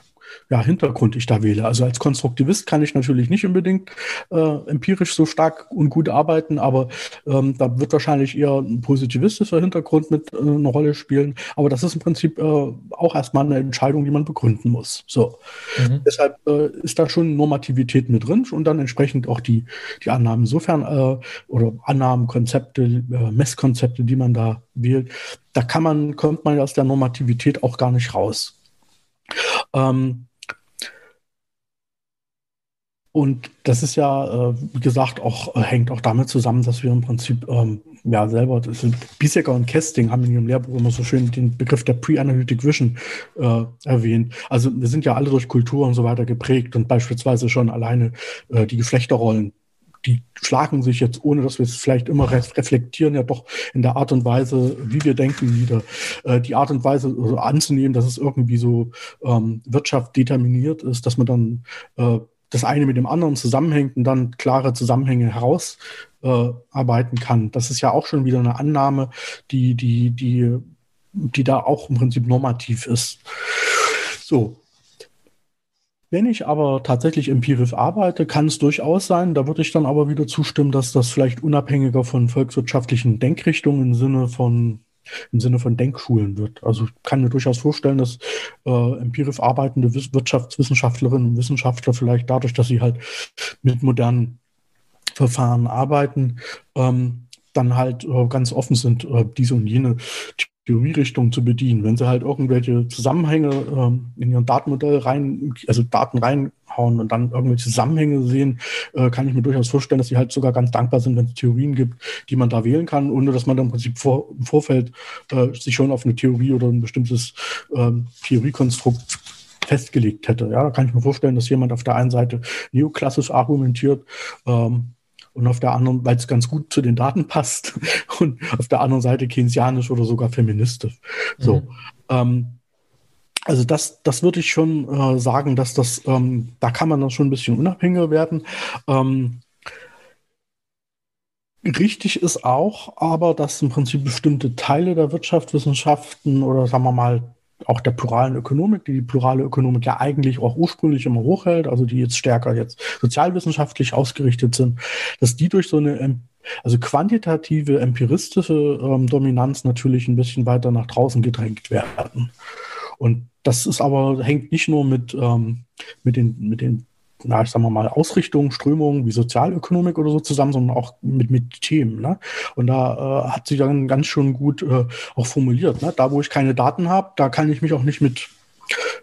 ja, Hintergrund ich da wähle. Also als Konstruktivist kann ich natürlich nicht unbedingt äh, empirisch so stark und gut arbeiten, aber ähm, da wird wahrscheinlich eher ein positivistischer Hintergrund mit äh, eine Rolle spielen. Aber das ist im Prinzip äh, auch erstmal eine Entscheidung, die man begründen muss. So. Mhm. Deshalb äh, ist da schon Normativität mit drin und dann entsprechend auch die, die Annahmen insofern äh, oder Annahmen, Konzepte, äh, Messkonzepte, die man da wählt. Da kann man, kommt man aus der Normativität auch gar nicht raus. Ähm, und das ist ja, äh, wie gesagt, auch äh, hängt auch damit zusammen, dass wir im Prinzip ähm, ja selber, das sind Biesecker und Kesting haben in ihrem Lehrbuch immer so schön den Begriff der Pre-Analytic Vision äh, erwähnt. Also wir sind ja alle durch Kultur und so weiter geprägt und beispielsweise schon alleine äh, die Geflechterrollen die schlagen sich jetzt, ohne dass wir es vielleicht immer reflektieren, ja doch in der Art und Weise, wie wir denken, wieder. Äh, die Art und Weise also anzunehmen, dass es irgendwie so ähm, Wirtschaft determiniert ist, dass man dann äh, das eine mit dem anderen zusammenhängt und dann klare Zusammenhänge herausarbeiten äh, kann. Das ist ja auch schon wieder eine Annahme, die, die, die, die da auch im Prinzip normativ ist. So, wenn ich aber tatsächlich empirisch arbeite, kann es durchaus sein, da würde ich dann aber wieder zustimmen, dass das vielleicht unabhängiger von volkswirtschaftlichen Denkrichtungen im Sinne von im Sinne von Denkschulen wird. Also ich kann mir durchaus vorstellen, dass äh, empirisch arbeitende Wirtschaftswissenschaftlerinnen und Wissenschaftler vielleicht dadurch, dass sie halt mit modernen Verfahren arbeiten, ähm, dann halt äh, ganz offen sind, äh, diese und jene Theorierichtung zu bedienen. Wenn sie halt irgendwelche Zusammenhänge ähm, in ihren Datenmodell rein, also Daten reinhauen und dann irgendwelche Zusammenhänge sehen, äh, kann ich mir durchaus vorstellen, dass sie halt sogar ganz dankbar sind, wenn es Theorien gibt, die man da wählen kann, ohne dass man dann im Prinzip vor, im Vorfeld äh, sich schon auf eine Theorie oder ein bestimmtes ähm, Theoriekonstrukt festgelegt hätte. Ja, da kann ich mir vorstellen, dass jemand auf der einen Seite neoklassisch argumentiert, ähm, und auf der anderen, weil es ganz gut zu den Daten passt und auf der anderen Seite keynesianisch oder sogar feministisch. So. Mhm. Ähm, also das, das würde ich schon äh, sagen, dass das, ähm, da kann man dann schon ein bisschen unabhängiger werden. Ähm, richtig ist auch aber, dass im Prinzip bestimmte Teile der Wirtschaftswissenschaften oder sagen wir mal auch der pluralen Ökonomik, die die plurale Ökonomik ja eigentlich auch ursprünglich immer hochhält, also die jetzt stärker jetzt sozialwissenschaftlich ausgerichtet sind, dass die durch so eine also quantitative, empiristische ähm, Dominanz natürlich ein bisschen weiter nach draußen gedrängt werden. Und das ist aber, hängt nicht nur mit, ähm, mit, den, mit den na, ich sag mal, Ausrichtungen, Strömungen wie Sozialökonomik oder so zusammen, sondern auch mit, mit Themen. Ne? Und da äh, hat sich dann ganz schön gut äh, auch formuliert. Ne? Da, wo ich keine Daten habe, da kann ich mich auch nicht mit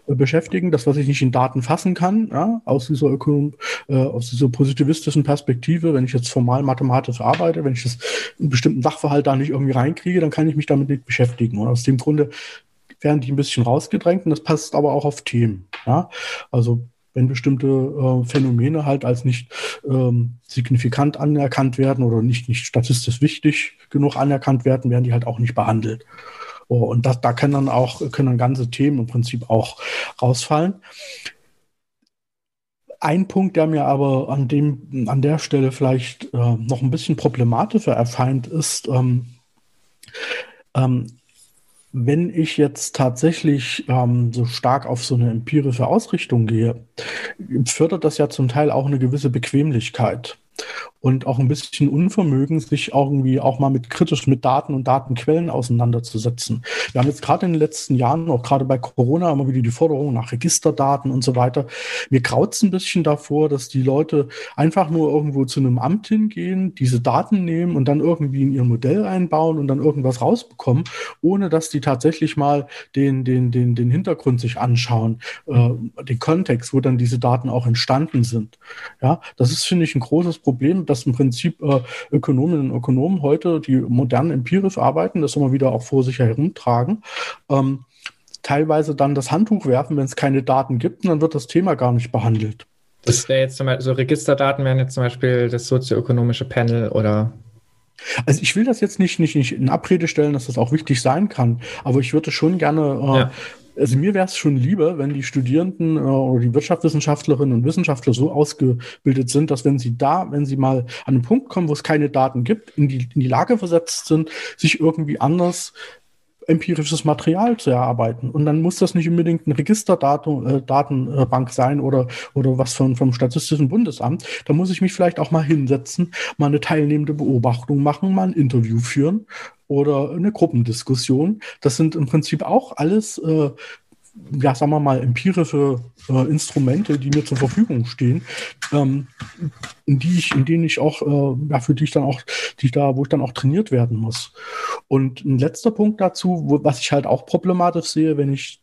äh, beschäftigen, das, was ich nicht in Daten fassen kann, ja, aus dieser Ökonom äh, aus dieser positivistischen Perspektive, wenn ich jetzt formal mathematisch arbeite, wenn ich das einen bestimmten Sachverhalt da nicht irgendwie reinkriege, dann kann ich mich damit nicht beschäftigen. Und aus dem Grunde werden die ein bisschen rausgedrängt und das passt aber auch auf Themen. Ja? Also wenn bestimmte äh, Phänomene halt als nicht ähm, signifikant anerkannt werden oder nicht, nicht statistisch wichtig genug anerkannt werden, werden die halt auch nicht behandelt. Oh, und das, da können dann auch können dann ganze Themen im Prinzip auch rausfallen. Ein Punkt, der mir aber an dem an der Stelle vielleicht äh, noch ein bisschen problematischer erscheint, ist ähm, ähm, wenn ich jetzt tatsächlich ähm, so stark auf so eine empirische Ausrichtung gehe, fördert das ja zum Teil auch eine gewisse Bequemlichkeit und auch ein bisschen Unvermögen, sich irgendwie auch mal mit kritisch mit Daten und Datenquellen auseinanderzusetzen. Wir haben jetzt gerade in den letzten Jahren, auch gerade bei Corona, immer wieder die Forderung nach Registerdaten und so weiter. Mir graut es ein bisschen davor, dass die Leute einfach nur irgendwo zu einem Amt hingehen, diese Daten nehmen und dann irgendwie in ihr Modell einbauen und dann irgendwas rausbekommen, ohne dass die tatsächlich mal den, den, den, den Hintergrund sich anschauen, äh, den Kontext, wo dann diese Daten auch entstanden sind. Ja, das ist, finde ich, ein großes Problem, dass im Prinzip äh, Ökonominnen und Ökonomen heute, die modern empirisch arbeiten, das immer wieder auch vor sich herumtragen, ähm, teilweise dann das Handtuch werfen, wenn es keine Daten gibt, und dann wird das Thema gar nicht behandelt. Das wäre jetzt zum Beispiel, so Registerdaten wären jetzt zum Beispiel das sozioökonomische Panel oder also ich will das jetzt nicht, nicht, nicht in Abrede stellen, dass das auch wichtig sein kann, aber ich würde schon gerne äh, ja also mir wäre es schon lieber, wenn die Studierenden äh, oder die Wirtschaftswissenschaftlerinnen und Wissenschaftler so ausgebildet sind, dass wenn sie da, wenn sie mal an einen Punkt kommen, wo es keine Daten gibt, in die, in die Lage versetzt sind, sich irgendwie anders empirisches Material zu erarbeiten. Und dann muss das nicht unbedingt ein Registerdatenbank äh, sein oder, oder was von, vom Statistischen Bundesamt. Da muss ich mich vielleicht auch mal hinsetzen, mal eine teilnehmende Beobachtung machen, mal ein Interview führen oder eine Gruppendiskussion. Das sind im Prinzip auch alles, äh, ja, sagen wir mal, empirische äh, Instrumente, die mir zur Verfügung stehen, ähm, in, die ich, in denen ich auch, äh, ja, für die ich dann auch, die ich da, wo ich dann auch trainiert werden muss. Und ein letzter Punkt dazu, wo, was ich halt auch problematisch sehe, wenn ich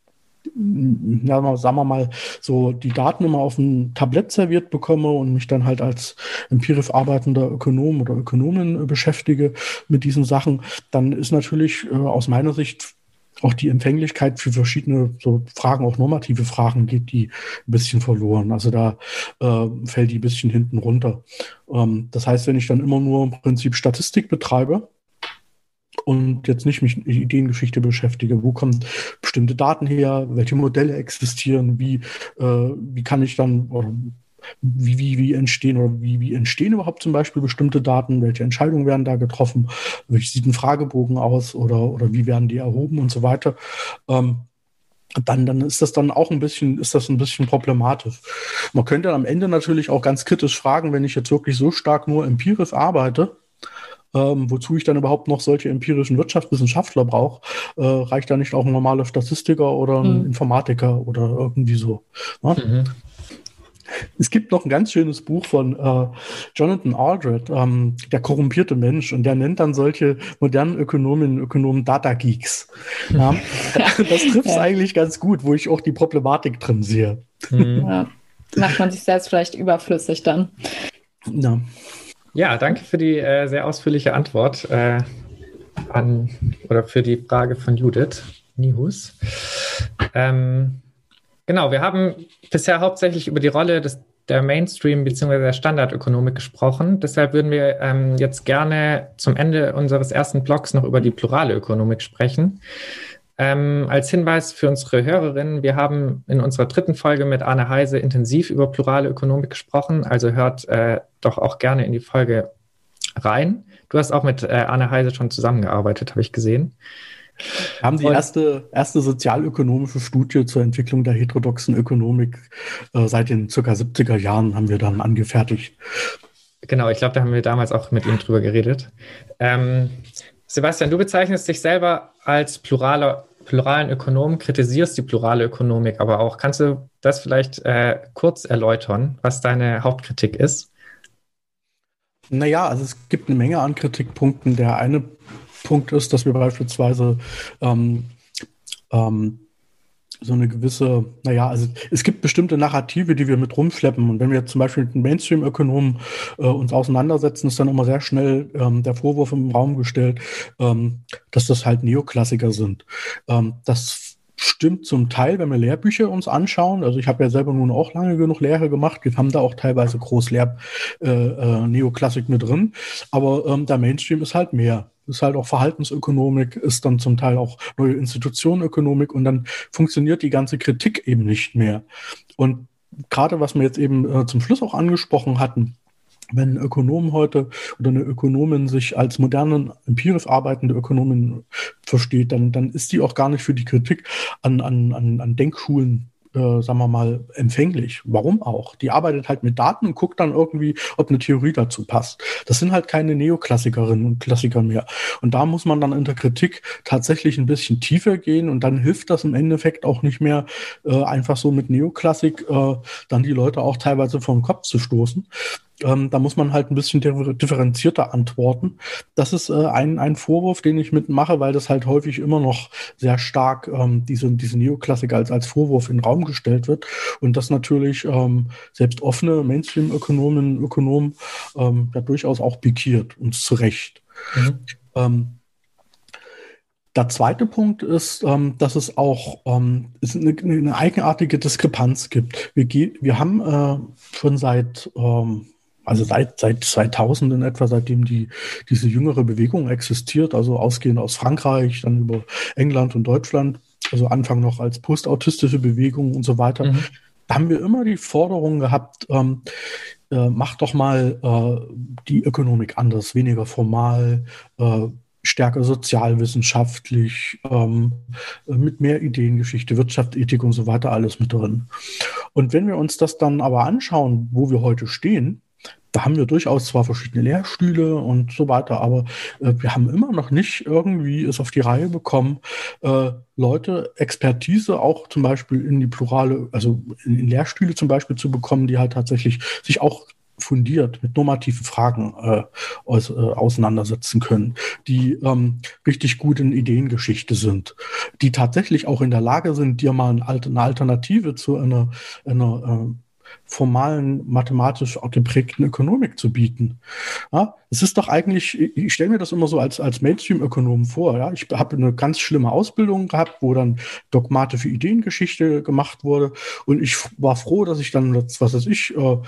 ja, sagen wir mal, so die Daten immer auf ein Tablett serviert bekomme und mich dann halt als empirisch arbeitender Ökonom oder Ökonomin beschäftige mit diesen Sachen, dann ist natürlich äh, aus meiner Sicht auch die Empfänglichkeit für verschiedene so Fragen, auch normative Fragen, geht die ein bisschen verloren. Also da äh, fällt die ein bisschen hinten runter. Ähm, das heißt, wenn ich dann immer nur im Prinzip Statistik betreibe, und jetzt nicht mich mit Ideengeschichte beschäftige. Wo kommen bestimmte Daten her? Welche Modelle existieren? Wie, äh, wie kann ich dann, oder wie, wie, wie entstehen oder wie, wie entstehen überhaupt zum Beispiel bestimmte Daten, welche Entscheidungen werden da getroffen, wie sieht ein Fragebogen aus oder, oder wie werden die erhoben und so weiter. Ähm, dann, dann ist das dann auch ein bisschen, ist das ein bisschen problematisch. Man könnte am Ende natürlich auch ganz kritisch fragen, wenn ich jetzt wirklich so stark nur empirisch arbeite, ähm, wozu ich dann überhaupt noch solche empirischen Wirtschaftswissenschaftler brauche, äh, reicht da nicht auch ein normaler Statistiker oder ein mhm. Informatiker oder irgendwie so. Ne? Mhm. Es gibt noch ein ganz schönes Buch von äh, Jonathan Aldred, ähm, der korrumpierte Mensch, und der nennt dann solche modernen Ökonominnen und Ökonomen Data Geeks. Ja? das trifft es ja. eigentlich ganz gut, wo ich auch die Problematik drin sehe. Mhm. Ja. Macht man sich selbst vielleicht überflüssig dann. Ja. Ja, danke für die äh, sehr ausführliche Antwort äh, an oder für die Frage von Judith Nihus. Ähm, genau, wir haben bisher hauptsächlich über die Rolle des, der Mainstream- bzw. der Standardökonomik gesprochen. Deshalb würden wir ähm, jetzt gerne zum Ende unseres ersten Blogs noch über die plurale Ökonomik sprechen. Ähm, als Hinweis für unsere Hörerinnen, wir haben in unserer dritten Folge mit Arne Heise intensiv über plurale Ökonomik gesprochen, also hört äh, doch auch gerne in die Folge rein. Du hast auch mit äh, Arne Heise schon zusammengearbeitet, habe ich gesehen. Wir haben die erste, erste sozialökonomische Studie zur Entwicklung der heterodoxen Ökonomik äh, seit den ca. 70er Jahren haben wir dann angefertigt. Genau, ich glaube, da haben wir damals auch mit ihm drüber geredet. Ähm, Sebastian, du bezeichnest dich selber als pluraler pluralen Ökonom, kritisierst die plurale Ökonomik aber auch. Kannst du das vielleicht äh, kurz erläutern, was deine Hauptkritik ist? Naja, also es gibt eine Menge an Kritikpunkten. Der eine Punkt ist, dass wir beispielsweise ähm, ähm, so eine gewisse, naja, also es gibt bestimmte Narrative, die wir mit rumschleppen. Und wenn wir zum Beispiel mit den Mainstream-Ökonomen äh, uns auseinandersetzen, ist dann immer sehr schnell ähm, der Vorwurf im Raum gestellt, ähm, dass das halt Neoklassiker sind. Ähm, das stimmt zum Teil, wenn wir Lehrbücher uns anschauen. Also ich habe ja selber nun auch lange genug Lehre gemacht. Wir haben da auch teilweise Großlehr äh, äh, Neoklassik mit drin. Aber ähm, der Mainstream ist halt mehr ist halt auch Verhaltensökonomik, ist dann zum Teil auch neue Institutionenökonomik und dann funktioniert die ganze Kritik eben nicht mehr. Und gerade was wir jetzt eben äh, zum Schluss auch angesprochen hatten, wenn ein Ökonom heute oder eine Ökonomin sich als moderne, empirisch arbeitende Ökonomin versteht, dann, dann ist die auch gar nicht für die Kritik an, an, an, an Denkschulen äh, sagen wir mal, empfänglich. Warum auch? Die arbeitet halt mit Daten und guckt dann irgendwie, ob eine Theorie dazu passt. Das sind halt keine Neoklassikerinnen und Klassiker mehr. Und da muss man dann in der Kritik tatsächlich ein bisschen tiefer gehen und dann hilft das im Endeffekt auch nicht mehr, äh, einfach so mit Neoklassik äh, dann die Leute auch teilweise vom Kopf zu stoßen, ähm, da muss man halt ein bisschen differenzierter antworten. Das ist äh, ein, ein Vorwurf, den ich mitmache, weil das halt häufig immer noch sehr stark ähm, diese, diese Neoklassiker als, als Vorwurf in den Raum gestellt wird. Und das natürlich ähm, selbst offene Mainstream-Ökonomen, Ökonomen ähm, ja durchaus auch pikiert und zu Recht. Mhm. Ähm, der zweite Punkt ist, ähm, dass es auch ähm, es eine, eine, eigenartige Diskrepanz gibt. Wir, wir haben äh, schon seit ähm, also seit, seit 2000 in etwa, seitdem die, diese jüngere Bewegung existiert, also ausgehend aus Frankreich, dann über England und Deutschland, also Anfang noch als postautistische Bewegung und so weiter, mhm. da haben wir immer die Forderung gehabt, ähm, äh, macht doch mal äh, die Ökonomik anders, weniger formal, äh, stärker sozialwissenschaftlich, ähm, mit mehr Ideengeschichte, Wirtschaft, Ethik und so weiter alles mit drin. Und wenn wir uns das dann aber anschauen, wo wir heute stehen, da haben wir durchaus zwar verschiedene Lehrstühle und so weiter, aber äh, wir haben immer noch nicht irgendwie es auf die Reihe bekommen, äh, Leute Expertise auch zum Beispiel in die plurale, also in, in, Lehrstühle zum Beispiel zu bekommen, die halt tatsächlich sich auch fundiert mit normativen Fragen äh, aus, äh, auseinandersetzen können, die ähm, richtig gut in Ideengeschichte sind, die tatsächlich auch in der Lage sind, dir mal eine Alternative zu einer, einer äh, formalen, mathematisch auch geprägten Ökonomik zu bieten. Ja, es ist doch eigentlich, ich stelle mir das immer so als, als Mainstream-Ökonom vor. Ja? Ich habe eine ganz schlimme Ausbildung gehabt, wo dann dogmatische Ideengeschichte gemacht wurde. Und ich war froh, dass ich dann, was weiß ich, äh,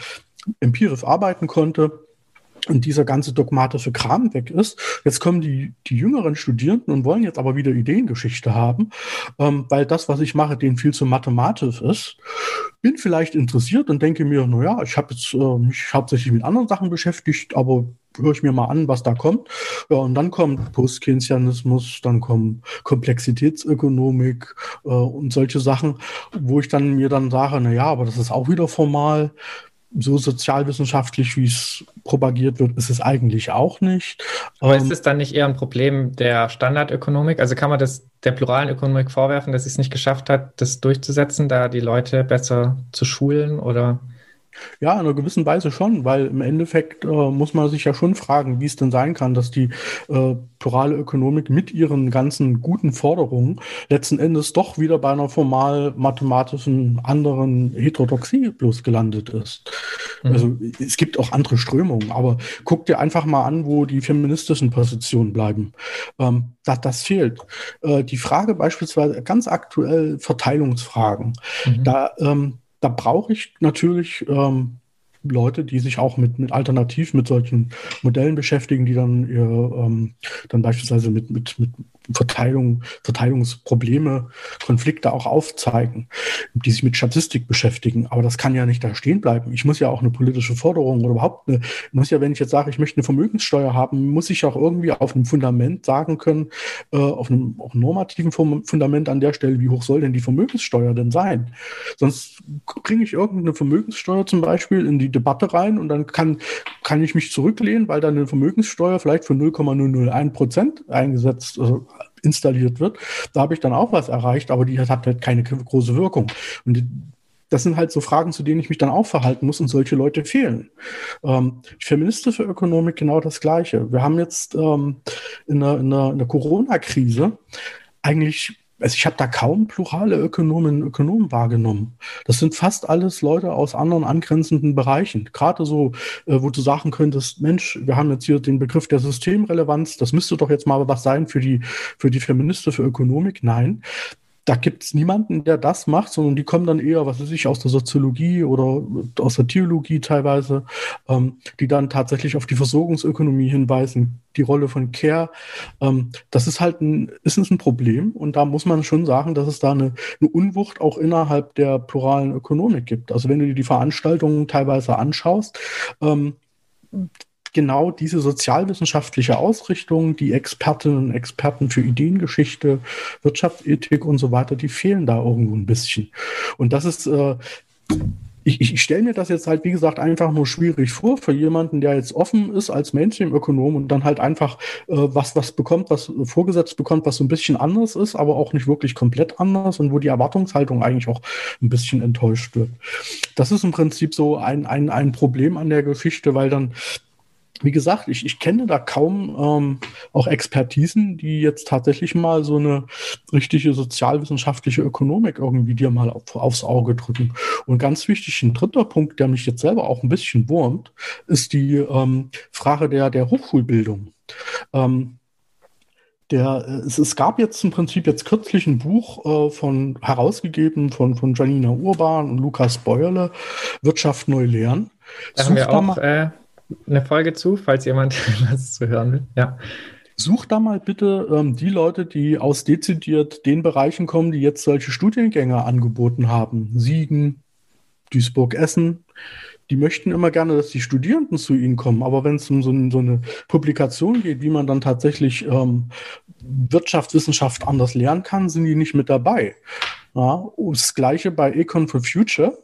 empirisch arbeiten konnte und dieser ganze dogmatische Kram weg ist. Jetzt kommen die, die jüngeren Studierenden und wollen jetzt aber wieder Ideengeschichte haben, ähm, weil das, was ich mache, denen viel zu mathematisch ist. Bin vielleicht interessiert und denke mir, naja, ich habe jetzt äh, mich hauptsächlich mit anderen Sachen beschäftigt, aber höre ich mir mal an, was da kommt. Ja, und dann kommt Postkeynesianismus, dann kommt Komplexitätsökonomik äh, und solche Sachen, wo ich dann mir dann sage, na ja, aber das ist auch wieder formal so sozialwissenschaftlich, wie es propagiert wird, ist es eigentlich auch nicht. Aber ähm, ist es dann nicht eher ein Problem der Standardökonomik? Also kann man das der pluralen Ökonomik vorwerfen, dass sie es nicht geschafft hat, das durchzusetzen, da die Leute besser zu schulen oder? Ja, in einer gewissen Weise schon, weil im Endeffekt äh, muss man sich ja schon fragen, wie es denn sein kann, dass die äh, plurale Ökonomik mit ihren ganzen guten Forderungen letzten Endes doch wieder bei einer formal mathematischen anderen Heterodoxie bloß gelandet ist. Mhm. Also es gibt auch andere Strömungen, aber guck dir einfach mal an, wo die feministischen Positionen bleiben. Ähm, das, das fehlt. Äh, die Frage beispielsweise ganz aktuell Verteilungsfragen. Mhm. Da ähm, da brauche ich natürlich ähm, Leute, die sich auch mit, mit alternativ mit solchen Modellen beschäftigen, die dann ihr, ähm, dann beispielsweise mit, mit, mit Verteilung, Verteilungsprobleme, Konflikte auch aufzeigen, die sich mit Statistik beschäftigen. Aber das kann ja nicht da stehen bleiben. Ich muss ja auch eine politische Forderung oder überhaupt eine, muss ja, wenn ich jetzt sage, ich möchte eine Vermögenssteuer haben, muss ich auch irgendwie auf einem Fundament sagen können, äh, auf einem auch normativen Fundament an der Stelle, wie hoch soll denn die Vermögenssteuer denn sein? Sonst bringe ich irgendeine Vermögenssteuer zum Beispiel in die Debatte rein und dann kann, kann ich mich zurücklehnen, weil dann eine Vermögenssteuer vielleicht für 0,001 Prozent eingesetzt, also installiert wird. Da habe ich dann auch was erreicht, aber die hat halt keine große Wirkung. Und das sind halt so Fragen, zu denen ich mich dann auch verhalten muss und solche Leute fehlen. Ähm, feministische Ökonomik genau das Gleiche. Wir haben jetzt ähm, in der, der, der Corona-Krise eigentlich also ich habe da kaum plurale Ökonomen Ökonomen wahrgenommen. Das sind fast alles Leute aus anderen angrenzenden Bereichen. Gerade so, äh, wo du sagen könntest, Mensch, wir haben jetzt hier den Begriff der Systemrelevanz, das müsste doch jetzt mal was sein für die, für die feministische Ökonomik. Nein, da gibt es niemanden, der das macht, sondern die kommen dann eher, was weiß ich, aus der Soziologie oder aus der Theologie teilweise, ähm, die dann tatsächlich auf die Versorgungsökonomie hinweisen, die Rolle von Care. Ähm, das ist halt ein, ist ein Problem und da muss man schon sagen, dass es da eine, eine Unwucht auch innerhalb der pluralen Ökonomik gibt. Also wenn du dir die Veranstaltungen teilweise anschaust, ähm, genau diese sozialwissenschaftliche Ausrichtung, die Expertinnen und Experten für Ideengeschichte, Wirtschaftsethik und so weiter, die fehlen da irgendwo ein bisschen. Und das ist, äh, ich, ich stelle mir das jetzt halt, wie gesagt, einfach nur schwierig vor für jemanden, der jetzt offen ist als Mainstream-Ökonom und dann halt einfach äh, was, was bekommt, was vorgesetzt bekommt, was so ein bisschen anders ist, aber auch nicht wirklich komplett anders und wo die Erwartungshaltung eigentlich auch ein bisschen enttäuscht wird. Das ist im Prinzip so ein, ein, ein Problem an der Geschichte, weil dann wie gesagt, ich, ich kenne da kaum ähm, auch Expertisen, die jetzt tatsächlich mal so eine richtige sozialwissenschaftliche Ökonomik irgendwie dir mal auf, aufs Auge drücken. Und ganz wichtig, ein dritter Punkt, der mich jetzt selber auch ein bisschen wurmt, ist die ähm, Frage der, der Hochschulbildung. Ähm, der, äh, es, es, gab jetzt im Prinzip jetzt kürzlich ein Buch äh, von herausgegeben von, von Janina Urban und Lukas Beuerle, Wirtschaft neu lernen. Da haben wir auch äh, eine Folge zu, falls jemand was zu hören will. Ja. Such da mal bitte ähm, die Leute, die aus dezidiert den Bereichen kommen, die jetzt solche Studiengänge angeboten haben. Siegen, Duisburg, Essen. Die möchten immer gerne, dass die Studierenden zu ihnen kommen. Aber wenn es um so, so, eine Publikation geht, wie man dann tatsächlich ähm, Wirtschaftswissenschaft anders lernen kann, sind die nicht mit dabei. Ja, das gleiche bei Econ for Future.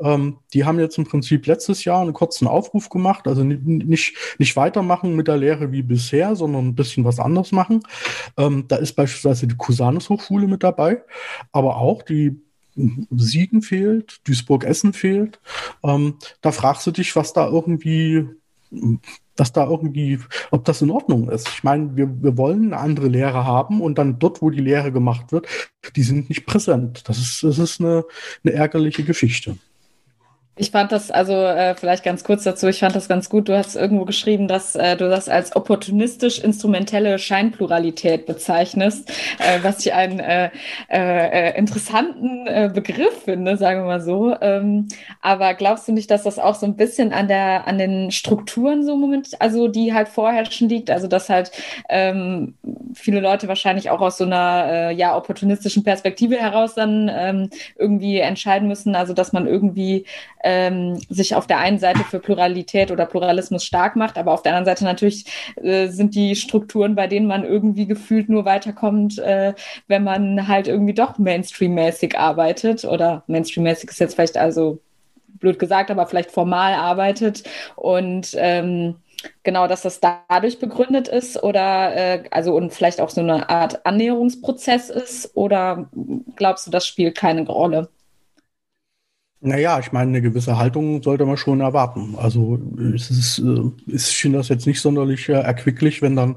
Ähm, die haben jetzt im Prinzip letztes Jahr einen kurzen Aufruf gemacht, also nicht, nicht weitermachen mit der Lehre wie bisher, sondern ein bisschen was anderes machen. Ähm, da ist beispielsweise die Cusanus Hochschule mit dabei, aber auch die Siegen fehlt, Duisburg-Essen fehlt. Ähm, da fragst du dich, was da irgendwie dass da irgendwie, ob das in Ordnung ist. Ich meine, wir, wir wollen eine andere Lehre haben und dann dort, wo die Lehre gemacht wird, die sind nicht präsent. Das ist, das ist eine, eine ärgerliche Geschichte. Ich fand das, also äh, vielleicht ganz kurz dazu, ich fand das ganz gut. Du hast irgendwo geschrieben, dass äh, du das als opportunistisch-instrumentelle Scheinpluralität bezeichnest, äh, was ich einen äh, äh, interessanten äh, Begriff finde, sagen wir mal so. Ähm, aber glaubst du nicht, dass das auch so ein bisschen an der, an den Strukturen so moment, also die halt vorherrschen liegt? Also dass halt ähm, viele Leute wahrscheinlich auch aus so einer ja opportunistischen Perspektive heraus dann ähm, irgendwie entscheiden müssen, also dass man irgendwie ähm, sich auf der einen Seite für Pluralität oder Pluralismus stark macht, aber auf der anderen Seite natürlich äh, sind die Strukturen, bei denen man irgendwie gefühlt nur weiterkommt, äh, wenn man halt irgendwie doch Mainstream-mäßig arbeitet oder Mainstream-mäßig ist jetzt vielleicht also blöd gesagt, aber vielleicht formal arbeitet und ähm, genau, dass das dadurch begründet ist oder äh, also und vielleicht auch so eine Art Annäherungsprozess ist oder glaubst du, das spielt keine Rolle? Naja, ich meine, eine gewisse Haltung sollte man schon erwarten. Also es ist, äh, ich finde das jetzt nicht sonderlich äh, erquicklich, wenn dann,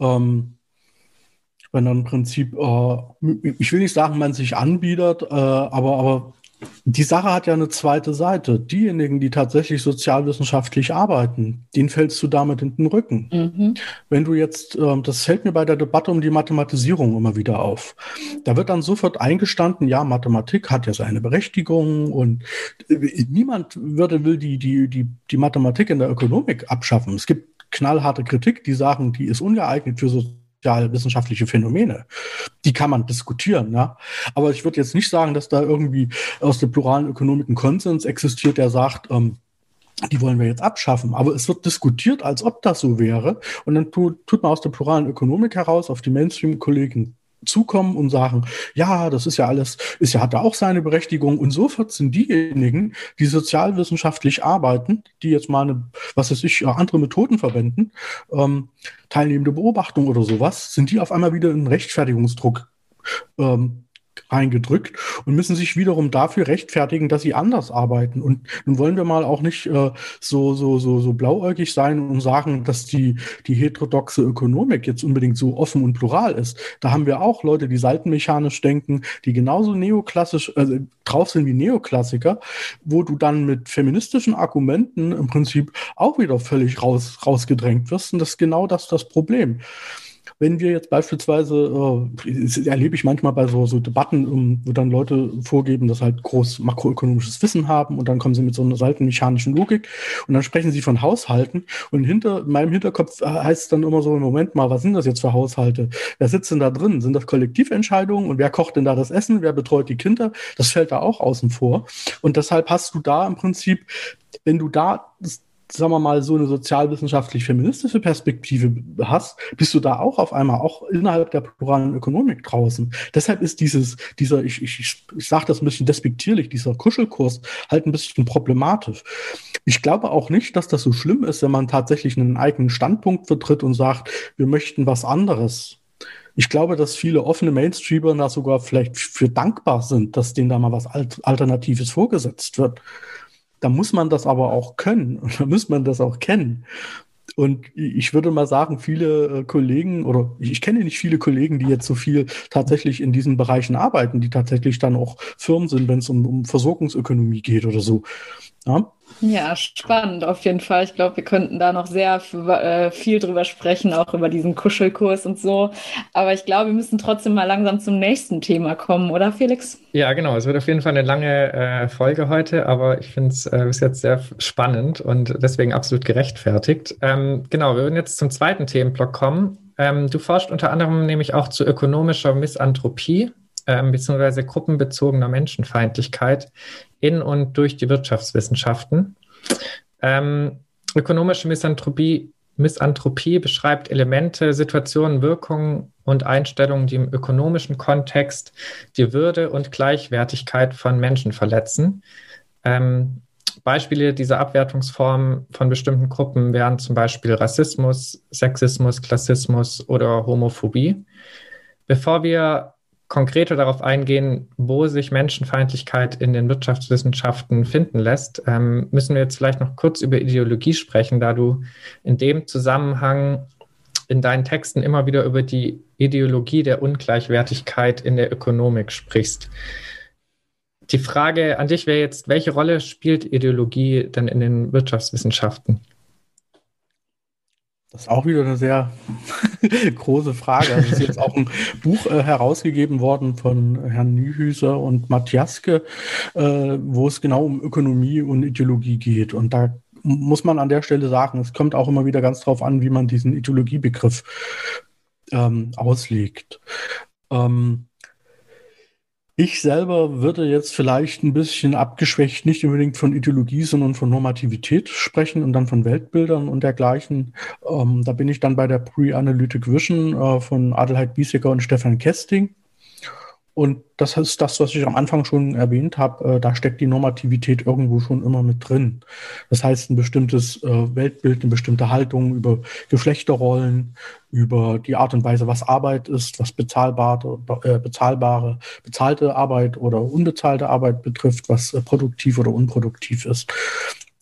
ähm, wenn dann im Prinzip, äh, ich will nicht sagen, man sich anbietet, äh, aber, aber die Sache hat ja eine zweite Seite. Diejenigen, die tatsächlich sozialwissenschaftlich arbeiten, denen fällst du damit in den Rücken. Mhm. Wenn du jetzt, äh, das fällt mir bei der Debatte um die Mathematisierung immer wieder auf. Da wird dann sofort eingestanden, ja, Mathematik hat ja seine Berechtigung und äh, niemand würde, will die, die, die, die Mathematik in der Ökonomik abschaffen. Es gibt knallharte Kritik, die sagen, die ist ungeeignet für so wissenschaftliche Phänomene. Die kann man diskutieren, ja. Aber ich würde jetzt nicht sagen, dass da irgendwie aus der pluralen Ökonomik ein Konsens existiert, der sagt, ähm, die wollen wir jetzt abschaffen. Aber es wird diskutiert, als ob das so wäre. Und dann tut, tut man aus der pluralen Ökonomik heraus auf die Mainstream-Kollegen zukommen und sagen, ja, das ist ja alles, ist ja, hat da auch seine Berechtigung. Und sofort sind diejenigen, die sozialwissenschaftlich arbeiten, die jetzt mal eine, was weiß ich, andere Methoden verwenden, ähm, teilnehmende Beobachtung oder sowas, sind die auf einmal wieder in Rechtfertigungsdruck ähm, reingedrückt und müssen sich wiederum dafür rechtfertigen, dass sie anders arbeiten. Und nun wollen wir mal auch nicht äh, so, so, so, so blauäugig sein und sagen, dass die, die heterodoxe Ökonomik jetzt unbedingt so offen und plural ist. Da haben wir auch Leute, die seitenmechanisch denken, die genauso neoklassisch äh, drauf sind wie Neoklassiker, wo du dann mit feministischen Argumenten im Prinzip auch wieder völlig raus, rausgedrängt wirst. Und das ist genau das das Problem wenn wir jetzt beispielsweise, äh, erlebe ich manchmal bei so, so Debatten, um, wo dann Leute vorgeben, dass halt groß makroökonomisches Wissen haben und dann kommen sie mit so einer seitenmechanischen Logik und dann sprechen sie von Haushalten und hinter meinem Hinterkopf heißt es dann immer so, Moment mal, was sind das jetzt für Haushalte? Wer sitzt denn da drin? Sind das Kollektiventscheidungen und wer kocht denn da das Essen? Wer betreut die Kinder? Das fällt da auch außen vor. Und deshalb hast du da im Prinzip, wenn du da sagen wir mal, so eine sozialwissenschaftlich-feministische Perspektive hast, bist du da auch auf einmal auch innerhalb der pluralen Ökonomik draußen. Deshalb ist dieses, dieser, ich, ich, ich, sage das ein bisschen despektierlich, dieser Kuschelkurs halt ein bisschen problematisch. Ich glaube auch nicht, dass das so schlimm ist, wenn man tatsächlich einen eigenen Standpunkt vertritt und sagt, wir möchten was anderes. Ich glaube, dass viele offene Mainstreamer da sogar vielleicht für dankbar sind, dass denen da mal was Alternatives vorgesetzt wird. Da muss man das aber auch können und da muss man das auch kennen. Und ich würde mal sagen, viele äh, Kollegen oder ich, kenne nicht viele Kollegen, die jetzt so viel tatsächlich in diesen Bereichen arbeiten, die tatsächlich dann auch Firmen sind, wenn es um, um Versorgungsökonomie geht oder so. Ja? Ja, spannend auf jeden Fall. Ich glaube, wir könnten da noch sehr äh, viel drüber sprechen, auch über diesen Kuschelkurs und so. Aber ich glaube, wir müssen trotzdem mal langsam zum nächsten Thema kommen, oder Felix? Ja, genau. Es wird auf jeden Fall eine lange äh, Folge heute, aber ich finde es äh, bis jetzt sehr spannend und deswegen absolut gerechtfertigt. Ähm, genau, wir würden jetzt zum zweiten Themenblock kommen. Ähm, du forschst unter anderem nämlich auch zu ökonomischer Misanthropie ähm, beziehungsweise gruppenbezogener Menschenfeindlichkeit in und durch die Wirtschaftswissenschaften. Ähm, ökonomische Misanthropie, Misanthropie beschreibt Elemente, Situationen, Wirkungen und Einstellungen, die im ökonomischen Kontext die Würde und Gleichwertigkeit von Menschen verletzen. Ähm, Beispiele dieser Abwertungsformen von bestimmten Gruppen wären zum Beispiel Rassismus, Sexismus, Klassismus oder Homophobie. Bevor wir konkreter darauf eingehen, wo sich Menschenfeindlichkeit in den Wirtschaftswissenschaften finden lässt, ähm, müssen wir jetzt vielleicht noch kurz über Ideologie sprechen, da du in dem Zusammenhang in deinen Texten immer wieder über die Ideologie der Ungleichwertigkeit in der Ökonomik sprichst. die Frage an dich wäre jetzt, welche Rolle spielt Ideologie denn in den Wirtschaftswissenschaften? Das ist auch wieder eine sehr große Frage. Also es ist jetzt auch ein Buch äh, herausgegeben worden von Herrn Nyhüser und Matthiaske, äh, wo es genau um Ökonomie und Ideologie geht. Und da muss man an der Stelle sagen, es kommt auch immer wieder ganz drauf an, wie man diesen Ideologiebegriff ähm, auslegt. Ähm, ich selber würde jetzt vielleicht ein bisschen abgeschwächt nicht unbedingt von Ideologie, sondern von Normativität sprechen und dann von Weltbildern und dergleichen. Ähm, da bin ich dann bei der Pre-Analytic Vision äh, von Adelheid Biesecker und Stefan Kesting. Und das ist das, was ich am Anfang schon erwähnt habe. Äh, da steckt die Normativität irgendwo schon immer mit drin. Das heißt, ein bestimmtes äh, Weltbild, eine bestimmte Haltung über Geschlechterrollen, über die Art und Weise, was Arbeit ist, was bezahlbare, äh, bezahlbare, bezahlte Arbeit oder unbezahlte Arbeit betrifft, was äh, produktiv oder unproduktiv ist.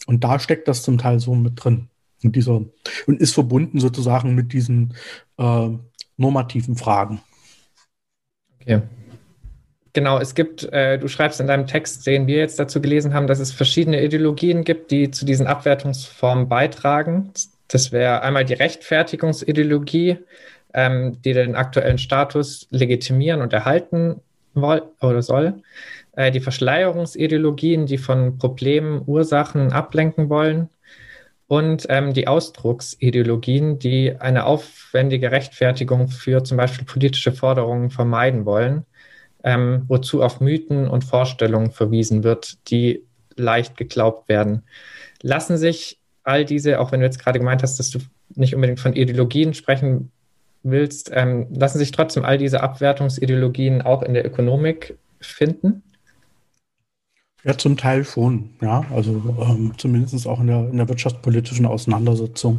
Und da steckt das zum Teil so mit drin. Und, dieser, und ist verbunden sozusagen mit diesen äh, normativen Fragen. Okay. Genau, es gibt, äh, du schreibst in deinem Text, den wir jetzt dazu gelesen haben, dass es verschiedene Ideologien gibt, die zu diesen Abwertungsformen beitragen. Das wäre einmal die Rechtfertigungsideologie, ähm, die den aktuellen Status legitimieren und erhalten woll oder soll. Äh, die Verschleierungsideologien, die von Problemen, Ursachen ablenken wollen. Und ähm, die Ausdrucksideologien, die eine aufwendige Rechtfertigung für zum Beispiel politische Forderungen vermeiden wollen ähm, wozu auf Mythen und Vorstellungen verwiesen wird, die leicht geglaubt werden. Lassen sich all diese, auch wenn du jetzt gerade gemeint hast, dass du nicht unbedingt von Ideologien sprechen willst, ähm, lassen sich trotzdem all diese Abwertungsideologien auch in der Ökonomik finden? Ja, zum Teil schon, ja. Also ähm, zumindest auch in der, in der wirtschaftspolitischen Auseinandersetzung.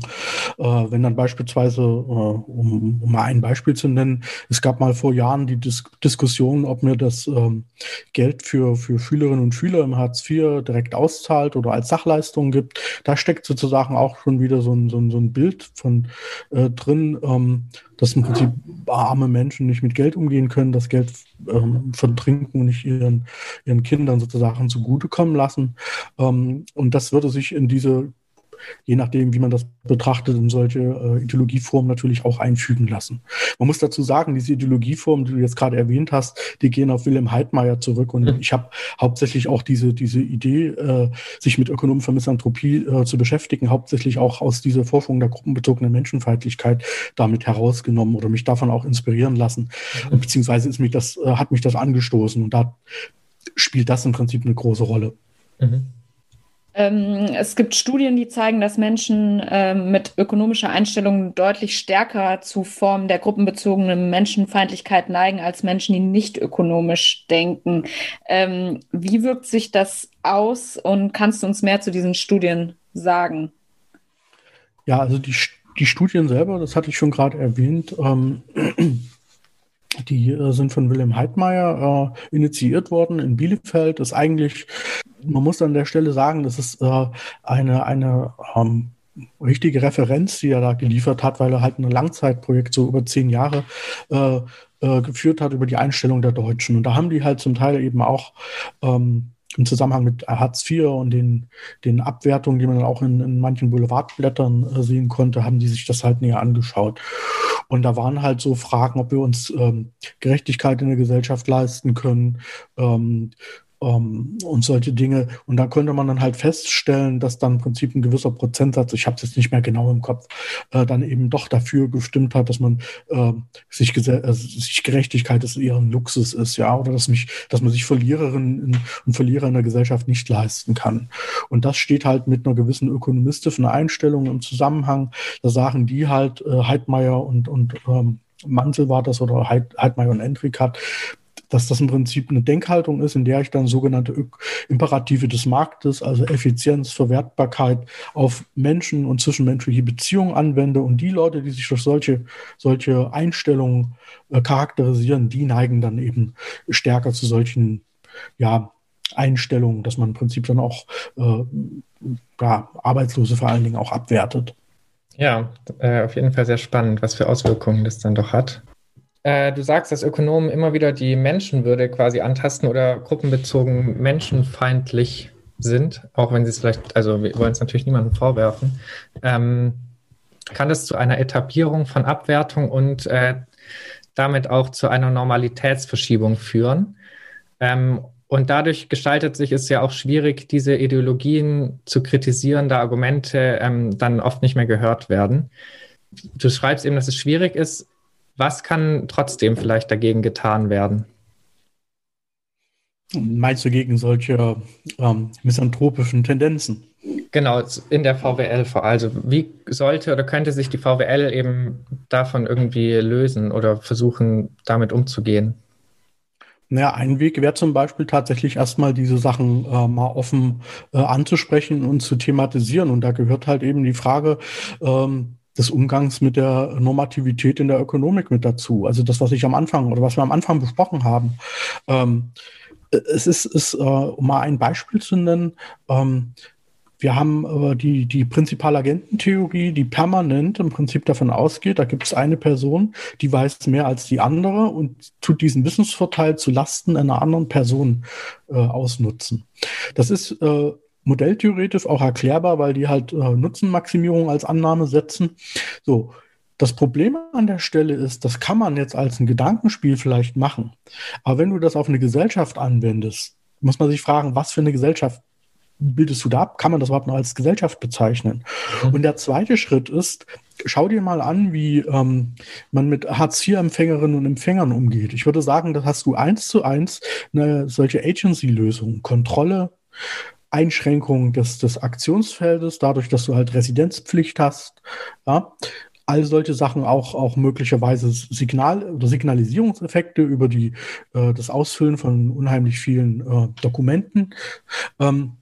Äh, wenn dann beispielsweise, äh, um, um mal ein Beispiel zu nennen, es gab mal vor Jahren die Dis Diskussion, ob mir das ähm, Geld für, für Schülerinnen und Schüler im Hartz IV direkt auszahlt oder als Sachleistung gibt. Da steckt sozusagen auch schon wieder so ein, so ein, so ein Bild von äh, drin. Ähm, dass im Prinzip arme Menschen nicht mit Geld umgehen können, das Geld ähm, verdrinken und nicht ihren, ihren Kindern sozusagen zugutekommen lassen. Ähm, und das würde sich in diese je nachdem, wie man das betrachtet, in solche äh, Ideologieformen natürlich auch einfügen lassen. Man muss dazu sagen, diese Ideologieformen, die du jetzt gerade erwähnt hast, die gehen auf Wilhelm Heidmeier zurück. Und mhm. ich habe hauptsächlich auch diese, diese Idee, äh, sich mit Ökonomen für Misanthropie äh, zu beschäftigen, hauptsächlich auch aus dieser Forschung der gruppenbezogenen Menschenfeindlichkeit damit herausgenommen oder mich davon auch inspirieren lassen. Mhm. Beziehungsweise ist mich das, äh, hat mich das angestoßen. Und da spielt das im Prinzip eine große Rolle. Mhm. Ähm, es gibt Studien, die zeigen, dass Menschen ähm, mit ökonomischer Einstellung deutlich stärker zu Formen der gruppenbezogenen Menschenfeindlichkeit neigen als Menschen, die nicht ökonomisch denken. Ähm, wie wirkt sich das aus und kannst du uns mehr zu diesen Studien sagen? Ja, also die, die Studien selber, das hatte ich schon gerade erwähnt, ähm, die äh, sind von Wilhelm Heidmeier äh, initiiert worden in Bielefeld. Das ist eigentlich, man muss an der Stelle sagen, das ist äh, eine, eine ähm, richtige Referenz, die er da geliefert hat, weil er halt ein Langzeitprojekt so über zehn Jahre äh, äh, geführt hat über die Einstellung der Deutschen. Und da haben die halt zum Teil eben auch ähm, im Zusammenhang mit Hartz IV und den, den Abwertungen, die man dann auch in, in manchen Boulevardblättern äh, sehen konnte, haben die sich das halt näher angeschaut. Und da waren halt so Fragen, ob wir uns ähm, Gerechtigkeit in der Gesellschaft leisten können, ähm, ähm, und solche Dinge. Und da könnte man dann halt feststellen, dass dann im Prinzip ein gewisser Prozentsatz, ich habe es jetzt nicht mehr genau im Kopf, äh, dann eben doch dafür gestimmt hat, dass man äh, sich, äh, sich Gerechtigkeit des ihren Luxus ist, ja, oder dass mich, dass man sich Verliererinnen und Verlierer in der Gesellschaft nicht leisten kann. Und das steht halt mit einer gewissen ökonomistischen Einstellung im Zusammenhang. Da sagen die halt, äh, Heidmeier und, und ähm, Mantel war das oder Heid, Heidmeier und Endrik hat, dass das im Prinzip eine Denkhaltung ist, in der ich dann sogenannte Imperative des Marktes, also Effizienz, Verwertbarkeit auf Menschen und zwischenmenschliche Beziehungen anwende. Und die Leute, die sich durch solche, solche Einstellungen äh, charakterisieren, die neigen dann eben stärker zu solchen, ja, Einstellungen, dass man im Prinzip dann auch äh, ja, Arbeitslose vor allen Dingen auch abwertet. Ja, äh, auf jeden Fall sehr spannend, was für Auswirkungen das dann doch hat. Äh, du sagst, dass Ökonomen immer wieder die Menschenwürde quasi antasten oder gruppenbezogen menschenfeindlich sind, auch wenn sie es vielleicht, also wir wollen es natürlich niemandem vorwerfen. Ähm, kann das zu einer Etablierung von Abwertung und äh, damit auch zu einer Normalitätsverschiebung führen? Ähm, und dadurch gestaltet sich es ja auch schwierig, diese Ideologien zu kritisieren, da Argumente ähm, dann oft nicht mehr gehört werden. Du schreibst eben, dass es schwierig ist, was kann trotzdem vielleicht dagegen getan werden? Meinst du gegen solche ähm, misanthropischen Tendenzen? Genau, in der VWL vor allem. Also wie sollte oder könnte sich die VWL eben davon irgendwie lösen oder versuchen, damit umzugehen? Naja, ein Weg wäre zum Beispiel tatsächlich erstmal diese Sachen äh, mal offen äh, anzusprechen und zu thematisieren. Und da gehört halt eben die Frage, ähm, des Umgangs mit der Normativität in der Ökonomik mit dazu. Also das, was ich am Anfang oder was wir am Anfang besprochen haben. Ähm, es ist, ist äh, um mal ein Beispiel zu nennen, ähm, wir haben äh, die, die Prinzipalagententheorie, die permanent im Prinzip davon ausgeht, da gibt es eine Person, die weiß mehr als die andere und tut diesen Wissensvorteil zu Lasten einer anderen Person äh, ausnutzen. Das ist äh, modelltheoretisch auch erklärbar, weil die halt äh, Nutzenmaximierung als Annahme setzen. So. Das Problem an der Stelle ist, das kann man jetzt als ein Gedankenspiel vielleicht machen. Aber wenn du das auf eine Gesellschaft anwendest, muss man sich fragen, was für eine Gesellschaft bildest du da ab? Kann man das überhaupt noch als Gesellschaft bezeichnen? Mhm. Und der zweite Schritt ist, schau dir mal an, wie ähm, man mit Hartz-IV-Empfängerinnen und Empfängern umgeht. Ich würde sagen, da hast du eins zu eins eine solche Agency-Lösung, Kontrolle, Einschränkung des, des Aktionsfeldes, dadurch, dass du halt Residenzpflicht hast. Ja, all solche Sachen auch, auch möglicherweise Signal- oder Signalisierungseffekte über die, äh, das Ausfüllen von unheimlich vielen äh, Dokumenten. Ähm,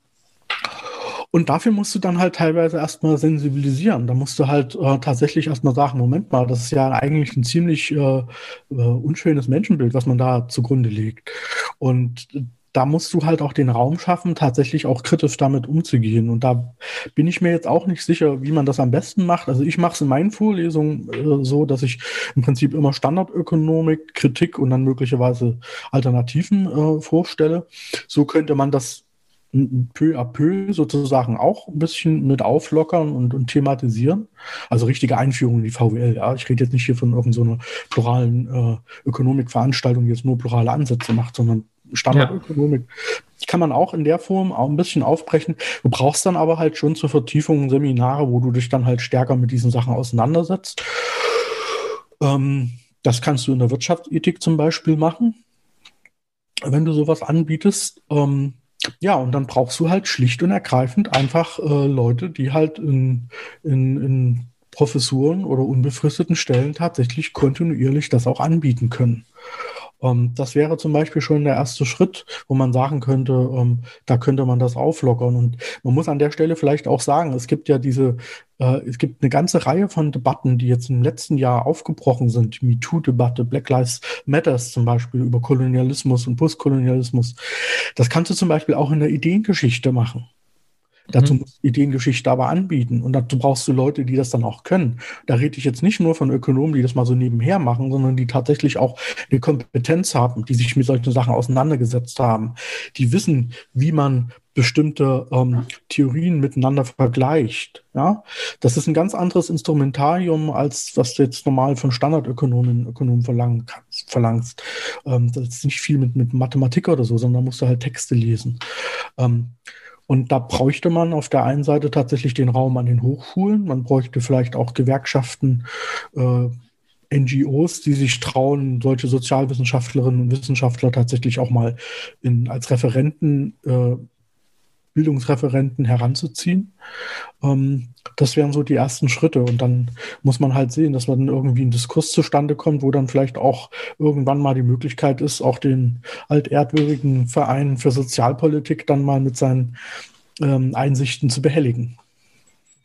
und dafür musst du dann halt teilweise erstmal sensibilisieren. Da musst du halt äh, tatsächlich erstmal sagen, Moment mal, das ist ja eigentlich ein ziemlich äh, äh, unschönes Menschenbild, was man da zugrunde legt. Und da musst du halt auch den Raum schaffen, tatsächlich auch kritisch damit umzugehen. Und da bin ich mir jetzt auch nicht sicher, wie man das am besten macht. Also ich mache es in meinen Vorlesungen äh, so, dass ich im Prinzip immer Standardökonomik, Kritik und dann möglicherweise Alternativen äh, vorstelle. So könnte man das peu à peu sozusagen auch ein bisschen mit auflockern und, und thematisieren. Also richtige Einführung in die VWL. Ja. Ich rede jetzt nicht hier von irgendeiner so pluralen äh, Ökonomikveranstaltung, die jetzt nur plurale Ansätze macht, sondern Standardökonomik. Ja. Die kann man auch in der Form auch ein bisschen aufbrechen. Du brauchst dann aber halt schon zur Vertiefung Seminare, wo du dich dann halt stärker mit diesen Sachen auseinandersetzt. Ähm, das kannst du in der Wirtschaftsethik zum Beispiel machen, wenn du sowas anbietest. Ähm, ja, und dann brauchst du halt schlicht und ergreifend einfach äh, Leute, die halt in, in, in Professuren oder unbefristeten Stellen tatsächlich kontinuierlich das auch anbieten können. Ähm, das wäre zum Beispiel schon der erste Schritt, wo man sagen könnte, ähm, da könnte man das auflockern. Und man muss an der Stelle vielleicht auch sagen, es gibt ja diese, äh, es gibt eine ganze Reihe von Debatten, die jetzt im letzten Jahr aufgebrochen sind. MeToo-Debatte, Black Lives Matters zum Beispiel über Kolonialismus und Postkolonialismus. Das kannst du zum Beispiel auch in der Ideengeschichte machen. Dazu mhm. musst du Ideengeschichte aber anbieten. Und dazu brauchst du Leute, die das dann auch können. Da rede ich jetzt nicht nur von Ökonomen, die das mal so nebenher machen, sondern die tatsächlich auch eine Kompetenz haben, die sich mit solchen Sachen auseinandergesetzt haben, die wissen, wie man bestimmte ähm, Theorien miteinander vergleicht. Ja, das ist ein ganz anderes Instrumentarium, als was du jetzt normal von Standardökonomen Ökonomen verlangen kannst, verlangst. Ähm, das ist nicht viel mit, mit Mathematik oder so, sondern musst du halt Texte lesen. Ähm, und da bräuchte man auf der einen Seite tatsächlich den Raum an den Hochschulen. Man bräuchte vielleicht auch Gewerkschaften, äh, NGOs, die sich trauen, solche Sozialwissenschaftlerinnen und Wissenschaftler tatsächlich auch mal in, als Referenten äh, Bildungsreferenten heranzuziehen. Ähm, das wären so die ersten Schritte. Und dann muss man halt sehen, dass man irgendwie ein Diskurs zustande kommt, wo dann vielleicht auch irgendwann mal die Möglichkeit ist, auch den alterdwürdigen Verein für Sozialpolitik dann mal mit seinen ähm, Einsichten zu behelligen.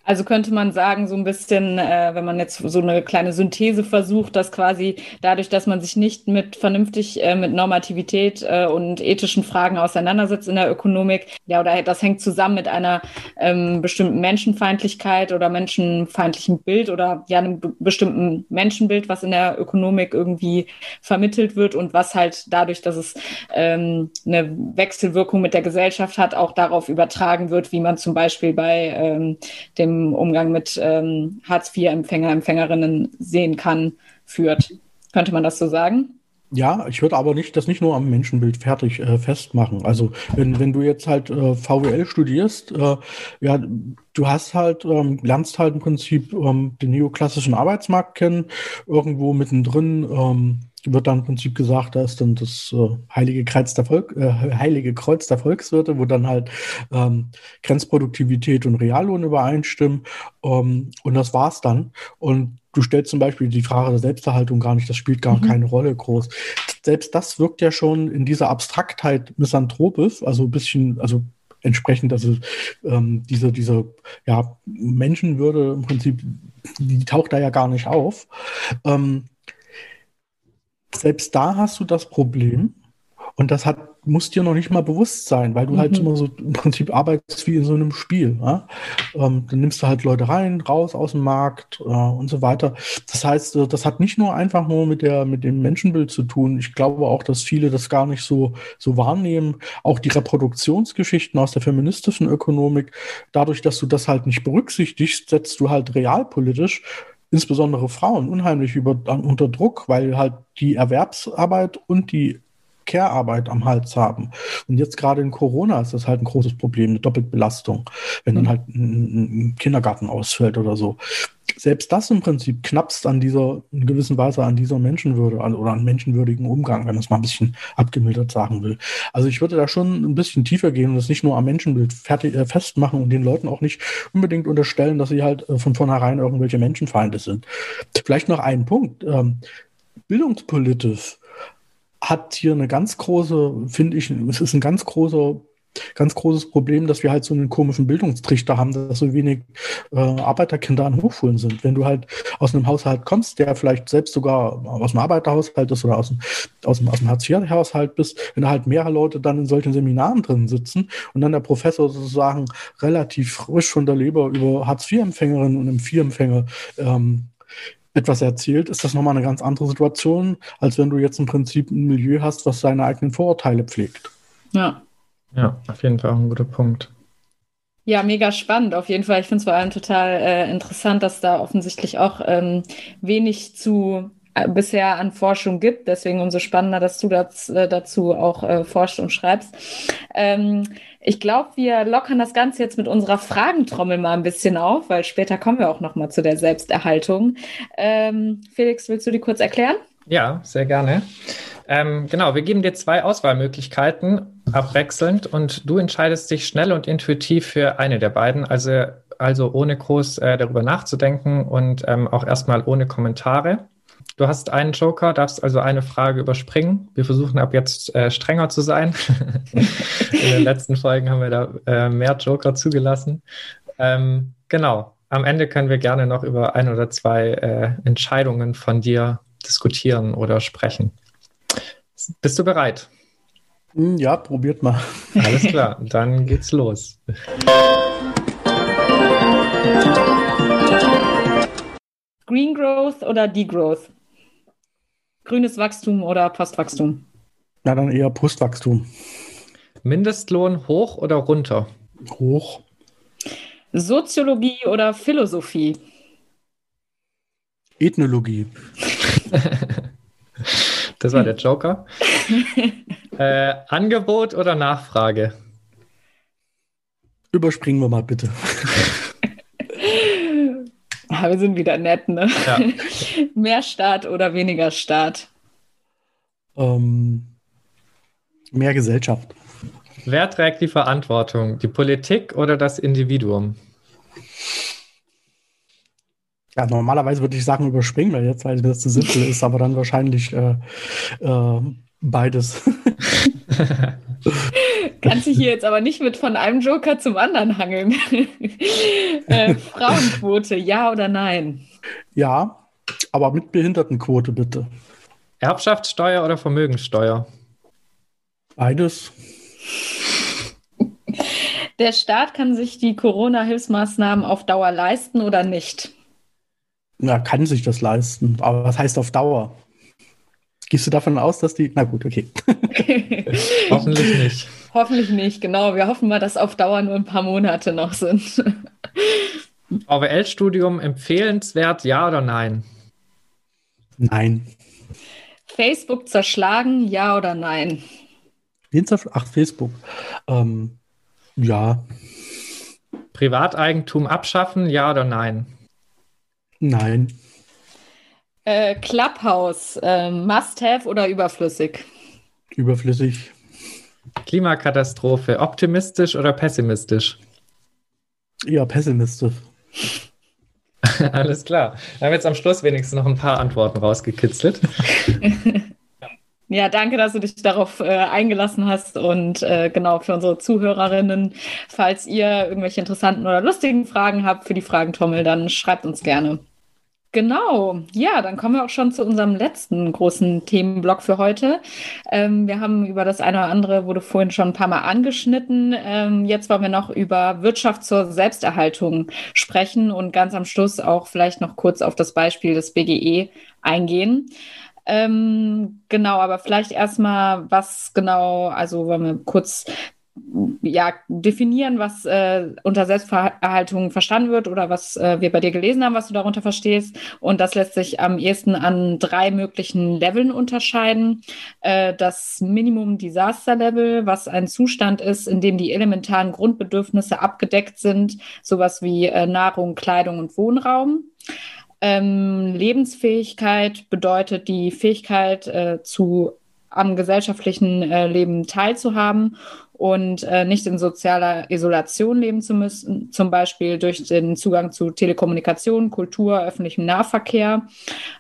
Also könnte man sagen, so ein bisschen, äh, wenn man jetzt so eine kleine Synthese versucht, dass quasi dadurch, dass man sich nicht mit vernünftig äh, mit Normativität äh, und ethischen Fragen auseinandersetzt in der Ökonomik, ja, oder das hängt zusammen mit einer ähm, bestimmten Menschenfeindlichkeit oder menschenfeindlichen Bild oder ja einem bestimmten Menschenbild, was in der Ökonomik irgendwie vermittelt wird und was halt dadurch, dass es ähm, eine Wechselwirkung mit der Gesellschaft hat, auch darauf übertragen wird, wie man zum Beispiel bei ähm, dem Umgang mit ähm, Hartz-IV-Empfänger, Empfängerinnen sehen kann, führt. Könnte man das so sagen? Ja, ich würde aber nicht das nicht nur am Menschenbild fertig äh, festmachen. Also wenn, wenn du jetzt halt äh, VWL studierst, äh, ja, du hast halt, ähm, lernst halt im Prinzip ähm, den neoklassischen Arbeitsmarkt kennen, irgendwo mittendrin ähm, wird dann im Prinzip gesagt, da ist dann das äh, Heilige, Kreuz der Volk, äh, Heilige Kreuz der Volkswirte, wo dann halt ähm, Grenzproduktivität und Reallohn übereinstimmen. Ähm, und das war's dann. Und du stellst zum Beispiel die Frage der Selbsterhaltung gar nicht, das spielt gar mhm. keine Rolle groß. Selbst das wirkt ja schon in dieser Abstraktheit misanthropisch, also ein bisschen, also entsprechend, also ähm, diese, diese ja, Menschenwürde im Prinzip, die taucht da ja gar nicht auf. Ähm, selbst da hast du das Problem. Und das hat, muss dir noch nicht mal bewusst sein, weil du halt mhm. halt immer so im Prinzip arbeitest wie in so einem Spiel. Ja? Ähm, dann nimmst du halt Leute rein, raus aus dem Markt äh, und so weiter. Das heißt, äh, das hat nicht nur einfach nur mit der, mit dem Menschenbild zu tun. Ich glaube auch, dass viele das gar nicht so, so wahrnehmen. Auch die Reproduktionsgeschichten aus der feministischen Ökonomik, dadurch, dass du das halt nicht berücksichtigst, setzt du halt realpolitisch insbesondere Frauen unheimlich über, unter Druck, weil halt die Erwerbsarbeit und die Care-Arbeit am Hals haben. Und jetzt gerade in Corona ist das halt ein großes Problem, eine Doppelbelastung, wenn dann mhm. halt ein, Kindergarten ausfällt oder so. Selbst das im Prinzip knappst an dieser, in gewisser Weise an dieser Menschenwürde oder an menschenwürdigen Umgang, wenn man es mal ein bisschen abgemildert sagen will. Also ich würde da schon ein bisschen tiefer gehen und das nicht nur am Menschenbild fertig, äh, festmachen und den Leuten auch nicht unbedingt unterstellen, dass sie halt äh, von vornherein irgendwelche Menschenfeinde sind. Vielleicht noch ein Punkt. Ähm, bildungspolitisch hat hier eine ganz große, finde ich, es ist ein ganz großer ganz großes Problem, dass wir halt so einen komischen Bildungstrichter haben, dass so wenig äh, Arbeiterkinder an Hochschulen sind. Wenn du halt aus einem Haushalt kommst, der vielleicht selbst sogar aus dem Arbeiterhaushalt ist oder aus dem, aus dem, aus dem Hartz-IV-Haushalt bist, wenn da halt mehrere Leute dann in solchen Seminaren drin sitzen und dann der Professor sozusagen relativ frisch von der Leber über Hartz-IV-Empfängerinnen und IV-Empfänger ähm, etwas erzählt, ist das nochmal eine ganz andere Situation, als wenn du jetzt im Prinzip ein Milieu hast, was seine eigenen Vorurteile pflegt. Ja. Ja, auf jeden Fall auch ein guter Punkt. Ja, mega spannend auf jeden Fall. Ich finde es vor allem total äh, interessant, dass da offensichtlich auch ähm, wenig zu bisher an Forschung gibt. Deswegen umso spannender, dass du das, äh, dazu auch äh, forscht und schreibst. Ähm, ich glaube, wir lockern das Ganze jetzt mit unserer Fragentrommel mal ein bisschen auf, weil später kommen wir auch noch mal zu der Selbsterhaltung. Ähm, Felix, willst du die kurz erklären? Ja, sehr gerne. Ähm, genau, wir geben dir zwei Auswahlmöglichkeiten abwechselnd und du entscheidest dich schnell und intuitiv für eine der beiden, also, also ohne groß äh, darüber nachzudenken und ähm, auch erstmal ohne Kommentare. Du hast einen Joker, darfst also eine Frage überspringen. Wir versuchen ab jetzt äh, strenger zu sein. In den letzten Folgen haben wir da äh, mehr Joker zugelassen. Ähm, genau. Am Ende können wir gerne noch über ein oder zwei äh, Entscheidungen von dir diskutieren oder sprechen. Bist du bereit? Hm, ja, probiert mal. Alles klar, dann geht's los. Green Growth oder Degrowth? Grünes Wachstum oder Postwachstum? Na, dann eher Postwachstum. Mindestlohn hoch oder runter? Hoch. Soziologie oder Philosophie? Ethnologie. das war der Joker. äh, Angebot oder Nachfrage? Überspringen wir mal bitte. Ja, wir sind wieder nett, ne? Ja. Mehr Staat oder weniger Staat? Ähm, mehr Gesellschaft. Wer trägt die Verantwortung? Die Politik oder das Individuum? Ja, normalerweise würde ich sagen, überspringen wir jetzt, weil das zu simpel ist, aber dann wahrscheinlich äh, äh, beides. Kannst dich hier jetzt aber nicht mit von einem Joker zum anderen hangeln. äh, Frauenquote, ja oder nein? Ja, aber mit Behindertenquote bitte. Erbschaftssteuer oder Vermögenssteuer? Beides. Der Staat kann sich die Corona-Hilfsmaßnahmen auf Dauer leisten oder nicht? Ja, kann sich das leisten. Aber was heißt auf Dauer? Gehst du davon aus, dass die. Na gut, okay. Hoffentlich nicht. Hoffentlich nicht, genau. Wir hoffen mal, dass auf Dauer nur ein paar Monate noch sind. VWL-Studium empfehlenswert, ja oder nein? Nein. Facebook zerschlagen, ja oder nein? Ach, Facebook. Ähm, ja. Privateigentum abschaffen, ja oder nein? Nein. Äh, Clubhouse, äh, Must-Have oder überflüssig? Überflüssig. Klimakatastrophe, optimistisch oder pessimistisch? Ja, pessimistisch. Alles klar. Wir haben jetzt am Schluss wenigstens noch ein paar Antworten rausgekitzelt. Ja, danke, dass du dich darauf äh, eingelassen hast und äh, genau für unsere Zuhörerinnen, falls ihr irgendwelche interessanten oder lustigen Fragen habt für die Fragentrommel, dann schreibt uns gerne. Genau, ja, dann kommen wir auch schon zu unserem letzten großen Themenblock für heute. Ähm, wir haben über das eine oder andere, wurde vorhin schon ein paar Mal angeschnitten. Ähm, jetzt wollen wir noch über Wirtschaft zur Selbsterhaltung sprechen und ganz am Schluss auch vielleicht noch kurz auf das Beispiel des BGE eingehen. Ähm, genau, aber vielleicht erstmal, was genau, also wollen wir kurz ja, definieren, was äh, unter Selbsterhaltung verstanden wird oder was äh, wir bei dir gelesen haben, was du darunter verstehst. Und das lässt sich am ehesten an drei möglichen Leveln unterscheiden. Äh, das Minimum Disaster Level, was ein Zustand ist, in dem die elementaren Grundbedürfnisse abgedeckt sind, sowas wie äh, Nahrung, Kleidung und Wohnraum. Ähm, Lebensfähigkeit bedeutet die Fähigkeit äh, zu am gesellschaftlichen äh, Leben teilzuhaben und äh, nicht in sozialer Isolation leben zu müssen, zum Beispiel durch den Zugang zu Telekommunikation, Kultur, öffentlichem Nahverkehr,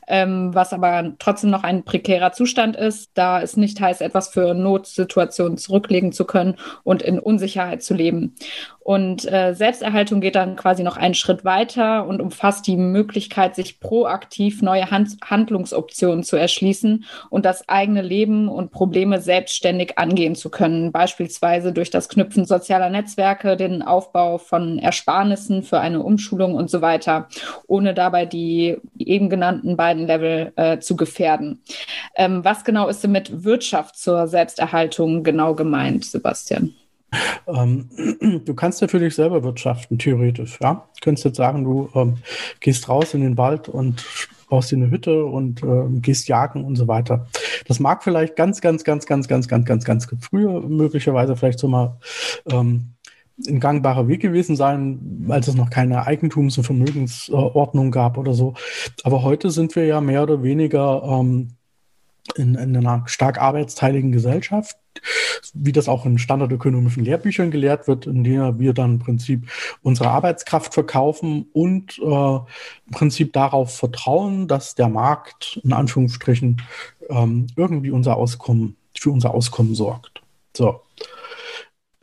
ähm, was aber trotzdem noch ein prekärer Zustand ist, da es nicht heißt, etwas für Notsituationen zurücklegen zu können und in Unsicherheit zu leben. Und äh, Selbsterhaltung geht dann quasi noch einen Schritt weiter und umfasst die Möglichkeit, sich proaktiv neue Hand Handlungsoptionen zu erschließen und das eigene Leben und Probleme selbstständig angehen zu können, beispielsweise durch das Knüpfen sozialer Netzwerke, den Aufbau von Ersparnissen für eine Umschulung und so weiter, ohne dabei die eben genannten beiden Level äh, zu gefährden. Ähm, was genau ist denn mit Wirtschaft zur Selbsterhaltung genau gemeint, Sebastian? Ähm, du kannst dich selber wirtschaften, theoretisch. Ja? Du könntest jetzt sagen, du ähm, gehst raus in den Wald und baust dir eine Hütte und äh, gehst jagen und so weiter. Das mag vielleicht ganz, ganz, ganz, ganz, ganz, ganz, ganz, ganz früher möglicherweise vielleicht so mal ähm, ein gangbarer Weg gewesen sein, als es noch keine Eigentums- und Vermögensordnung gab oder so. Aber heute sind wir ja mehr oder weniger ähm, in, in einer stark arbeitsteiligen Gesellschaft wie das auch in standardökonomischen Lehrbüchern gelehrt wird, in denen wir dann im Prinzip unsere Arbeitskraft verkaufen und äh, im Prinzip darauf vertrauen, dass der Markt in Anführungsstrichen ähm, irgendwie unser Auskommen, für unser Auskommen sorgt. So.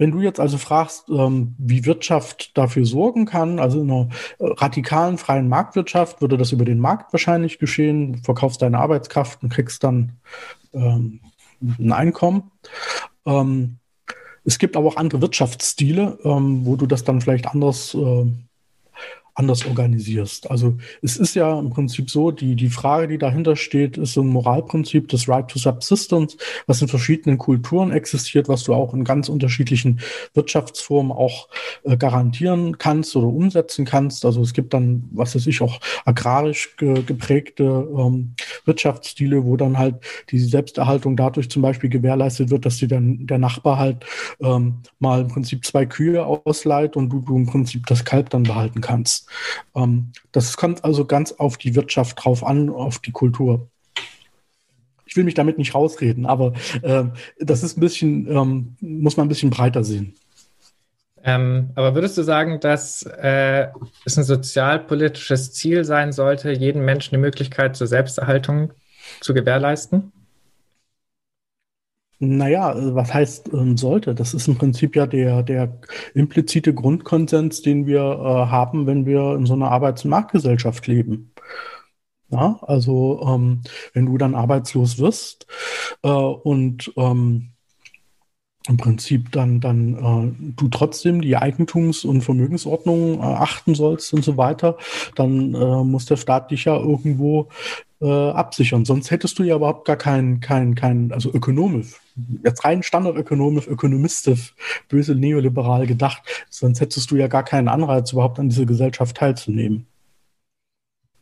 Wenn du jetzt also fragst, ähm, wie Wirtschaft dafür sorgen kann, also in einer äh, radikalen freien Marktwirtschaft würde das über den Markt wahrscheinlich geschehen. Du verkaufst deine Arbeitskraft und kriegst dann ähm, ein Einkommen. Ähm, es gibt aber auch andere Wirtschaftsstile, ähm, wo du das dann vielleicht anders äh, anders organisierst. Also es ist ja im Prinzip so, die, die Frage, die dahinter steht, ist so ein Moralprinzip des Right to Subsistence, was in verschiedenen Kulturen existiert, was du auch in ganz unterschiedlichen Wirtschaftsformen auch äh, garantieren kannst oder umsetzen kannst. Also es gibt dann, was weiß ich, auch agrarisch ge geprägte ähm, Wirtschaftsstile, wo dann halt die Selbsterhaltung dadurch zum Beispiel gewährleistet wird, dass dir dann der Nachbar halt ähm, mal im Prinzip zwei Kühe ausleiht und du, du im Prinzip das Kalb dann behalten kannst. Ähm, das kommt also ganz auf die Wirtschaft drauf an, auf die Kultur. Ich will mich damit nicht rausreden, aber äh, das ist ein bisschen, ähm, muss man ein bisschen breiter sehen. Ähm, aber würdest du sagen, dass äh, es ein sozialpolitisches Ziel sein sollte, jedem Menschen die Möglichkeit zur Selbsterhaltung zu gewährleisten? Naja, äh, was heißt ähm, sollte? Das ist im Prinzip ja der, der implizite Grundkonsens, den wir äh, haben, wenn wir in so einer Arbeits- und Marktgesellschaft leben. Ja, also ähm, wenn du dann arbeitslos wirst äh, und ähm, im Prinzip dann, dann äh, du trotzdem die Eigentums- und Vermögensordnung äh, achten sollst und so weiter, dann äh, muss der Staat dich ja irgendwo äh, absichern. Sonst hättest du ja überhaupt gar keinen, kein, kein, also ökonomisch, jetzt rein standardökonomisch, ökonomistisch, böse neoliberal gedacht, sonst hättest du ja gar keinen Anreiz, überhaupt an dieser Gesellschaft teilzunehmen.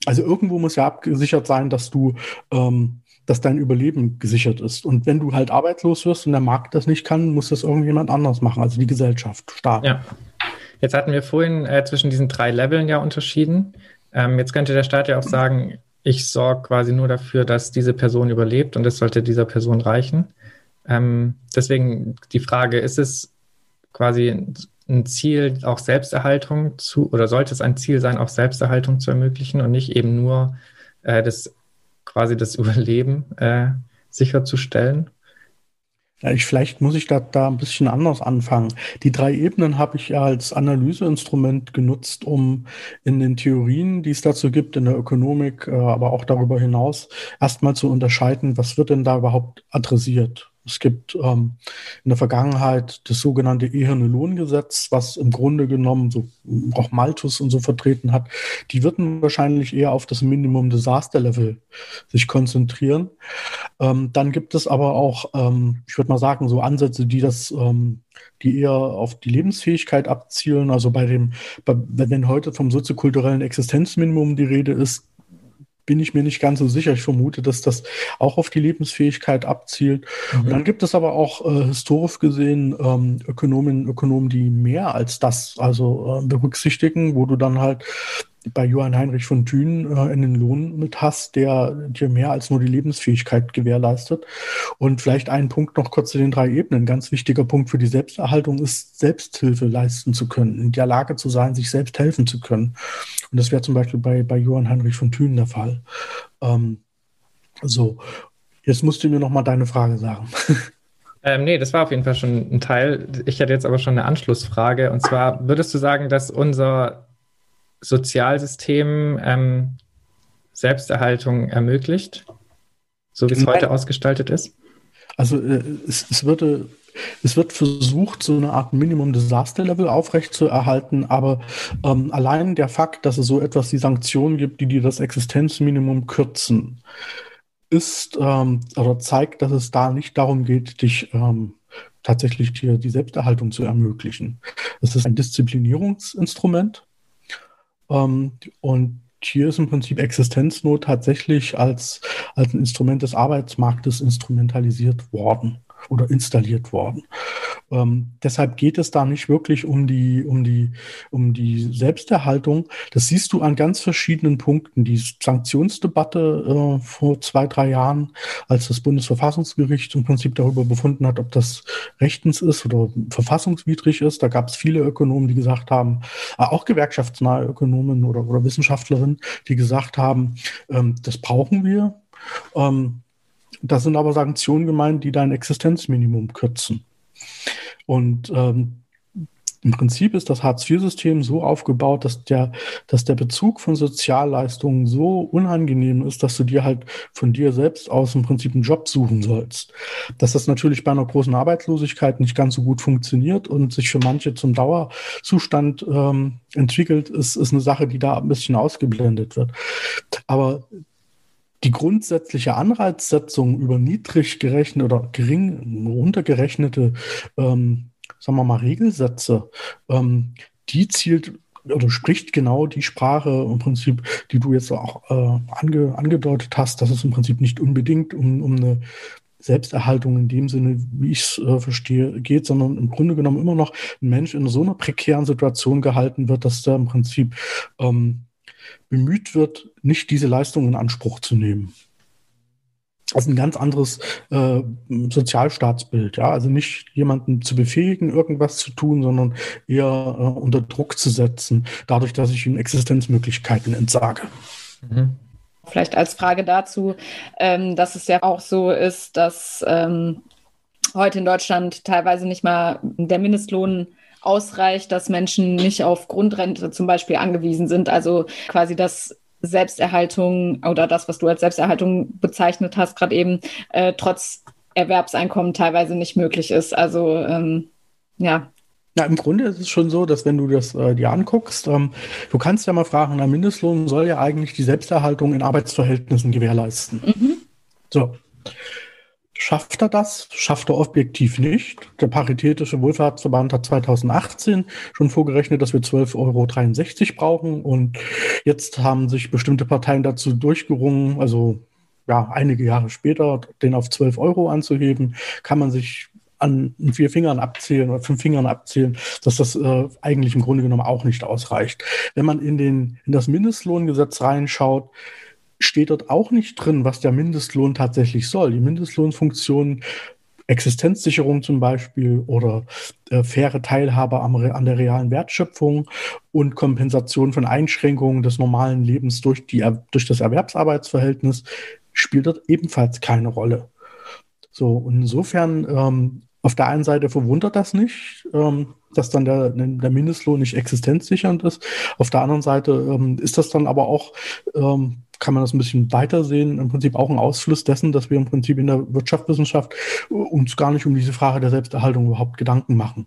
Also irgendwo muss ja abgesichert sein, dass du ähm, dass dein Überleben gesichert ist. Und wenn du halt arbeitslos wirst und der Markt das nicht kann, muss das irgendjemand anders machen, also die Gesellschaft, Staat. Ja. Jetzt hatten wir vorhin äh, zwischen diesen drei Leveln ja unterschieden. Ähm, jetzt könnte der Staat ja auch sagen, ich sorge quasi nur dafür, dass diese Person überlebt und das sollte dieser Person reichen. Ähm, deswegen die Frage, ist es quasi ein Ziel, auch Selbsterhaltung zu, oder sollte es ein Ziel sein, auch Selbsterhaltung zu ermöglichen und nicht eben nur äh, das quasi das Überleben äh, sicherzustellen? Ja, ich, vielleicht muss ich da, da ein bisschen anders anfangen. Die drei Ebenen habe ich als Analyseinstrument genutzt, um in den Theorien, die es dazu gibt, in der Ökonomik, äh, aber auch darüber hinaus, erstmal zu unterscheiden, was wird denn da überhaupt adressiert. Es gibt ähm, in der Vergangenheit das sogenannte Eherne-Lohn-Gesetz, was im Grunde genommen so auch Malthus und so vertreten hat. Die würden wahrscheinlich eher auf das Minimum Disaster Level sich konzentrieren. Ähm, dann gibt es aber auch, ähm, ich würde mal sagen, so Ansätze, die das, ähm, die eher auf die Lebensfähigkeit abzielen. Also bei dem, bei, wenn heute vom soziokulturellen Existenzminimum die Rede ist, bin ich mir nicht ganz so sicher. Ich vermute, dass das auch auf die Lebensfähigkeit abzielt. Mhm. Und dann gibt es aber auch äh, historisch gesehen ähm, Ökonomen, Ökonomen, die mehr als das also äh, berücksichtigen, wo du dann halt bei Johann Heinrich von Thün äh, einen Lohn mit hast, der dir mehr als nur die Lebensfähigkeit gewährleistet. Und vielleicht einen Punkt noch kurz zu den drei Ebenen. Ein ganz wichtiger Punkt für die Selbsterhaltung ist, Selbsthilfe leisten zu können, in der Lage zu sein, sich selbst helfen zu können. Und das wäre zum Beispiel bei, bei Johann Heinrich von Thün der Fall. Ähm, so, jetzt musst du mir noch mal deine Frage sagen. Ähm, nee, das war auf jeden Fall schon ein Teil. Ich hätte jetzt aber schon eine Anschlussfrage. Und zwar, würdest du sagen, dass unser Sozialsystem ähm, Selbsterhaltung ermöglicht, so wie es heute ausgestaltet ist? Also äh, es, es, würde, es wird versucht, so eine Art Minimum-Disaster-Level aufrechtzuerhalten, aber ähm, allein der Fakt, dass es so etwas wie Sanktionen gibt, die dir das Existenzminimum kürzen, ist ähm, oder zeigt, dass es da nicht darum geht, dich ähm, tatsächlich dir die Selbsterhaltung zu ermöglichen. Es ist ein Disziplinierungsinstrument, und hier ist im Prinzip Existenznot tatsächlich als, als ein Instrument des Arbeitsmarktes instrumentalisiert worden oder installiert worden. Ähm, deshalb geht es da nicht wirklich um die, um die, um die Selbsterhaltung. Das siehst du an ganz verschiedenen Punkten. Die Sanktionsdebatte äh, vor zwei, drei Jahren, als das Bundesverfassungsgericht im Prinzip darüber befunden hat, ob das rechtens ist oder verfassungswidrig ist. Da gab es viele Ökonomen, die gesagt haben, äh, auch gewerkschaftsnahe Ökonomen oder, oder Wissenschaftlerinnen, die gesagt haben, ähm, das brauchen wir. Ähm, das sind aber Sanktionen gemeint, die dein Existenzminimum kürzen. Und ähm, im Prinzip ist das Hartz-IV-System so aufgebaut, dass der, dass der Bezug von Sozialleistungen so unangenehm ist, dass du dir halt von dir selbst aus im Prinzip einen Job suchen sollst. Dass das natürlich bei einer großen Arbeitslosigkeit nicht ganz so gut funktioniert und sich für manche zum Dauerzustand ähm, entwickelt, ist, ist eine Sache, die da ein bisschen ausgeblendet wird. Aber die grundsätzliche Anreizsetzung über niedrig gerechnete oder gering runtergerechnete, ähm, sagen wir mal, Regelsätze, ähm, die zielt oder spricht genau die Sprache im Prinzip, die du jetzt auch äh, ange, angedeutet hast, dass es im Prinzip nicht unbedingt um, um eine Selbsterhaltung in dem Sinne, wie ich es äh, verstehe, geht, sondern im Grunde genommen immer noch ein Mensch in so einer prekären Situation gehalten wird, dass der im Prinzip ähm, bemüht wird, nicht diese Leistung in Anspruch zu nehmen. Das ist ein ganz anderes äh, Sozialstaatsbild, ja. Also nicht jemanden zu befähigen, irgendwas zu tun, sondern eher äh, unter Druck zu setzen, dadurch, dass ich ihm Existenzmöglichkeiten entsage. Mhm. Vielleicht als Frage dazu, ähm, dass es ja auch so ist, dass ähm, heute in Deutschland teilweise nicht mal der Mindestlohn ausreicht, dass Menschen nicht auf Grundrente zum Beispiel angewiesen sind. Also quasi das Selbsterhaltung oder das, was du als Selbsterhaltung bezeichnet hast, gerade eben, äh, trotz Erwerbseinkommen teilweise nicht möglich ist. Also ähm, ja. Ja, im Grunde ist es schon so, dass wenn du das äh, dir anguckst, ähm, du kannst ja mal fragen, der Mindestlohn soll ja eigentlich die Selbsterhaltung in Arbeitsverhältnissen gewährleisten. Mhm. So. Schafft er das? Schafft er objektiv nicht. Der Paritätische Wohlfahrtsverband hat 2018 schon vorgerechnet, dass wir 12,63 Euro brauchen. Und jetzt haben sich bestimmte Parteien dazu durchgerungen, also ja, einige Jahre später den auf 12 Euro anzuheben, kann man sich an vier Fingern abzählen oder fünf Fingern abzählen, dass das äh, eigentlich im Grunde genommen auch nicht ausreicht. Wenn man in, den, in das Mindestlohngesetz reinschaut, steht dort auch nicht drin, was der Mindestlohn tatsächlich soll. Die Mindestlohnfunktion Existenzsicherung zum Beispiel oder äh, faire Teilhabe am, an der realen Wertschöpfung und Kompensation von Einschränkungen des normalen Lebens durch, die, durch das Erwerbsarbeitsverhältnis spielt dort ebenfalls keine Rolle. So, und insofern ähm, auf der einen Seite verwundert das nicht, ähm, dass dann der, der Mindestlohn nicht existenzsichernd ist. Auf der anderen Seite ähm, ist das dann aber auch, ähm, kann man das ein bisschen weiter sehen, im Prinzip auch ein Ausfluss dessen, dass wir im Prinzip in der Wirtschaftswissenschaft uns gar nicht um diese Frage der Selbsterhaltung überhaupt Gedanken machen.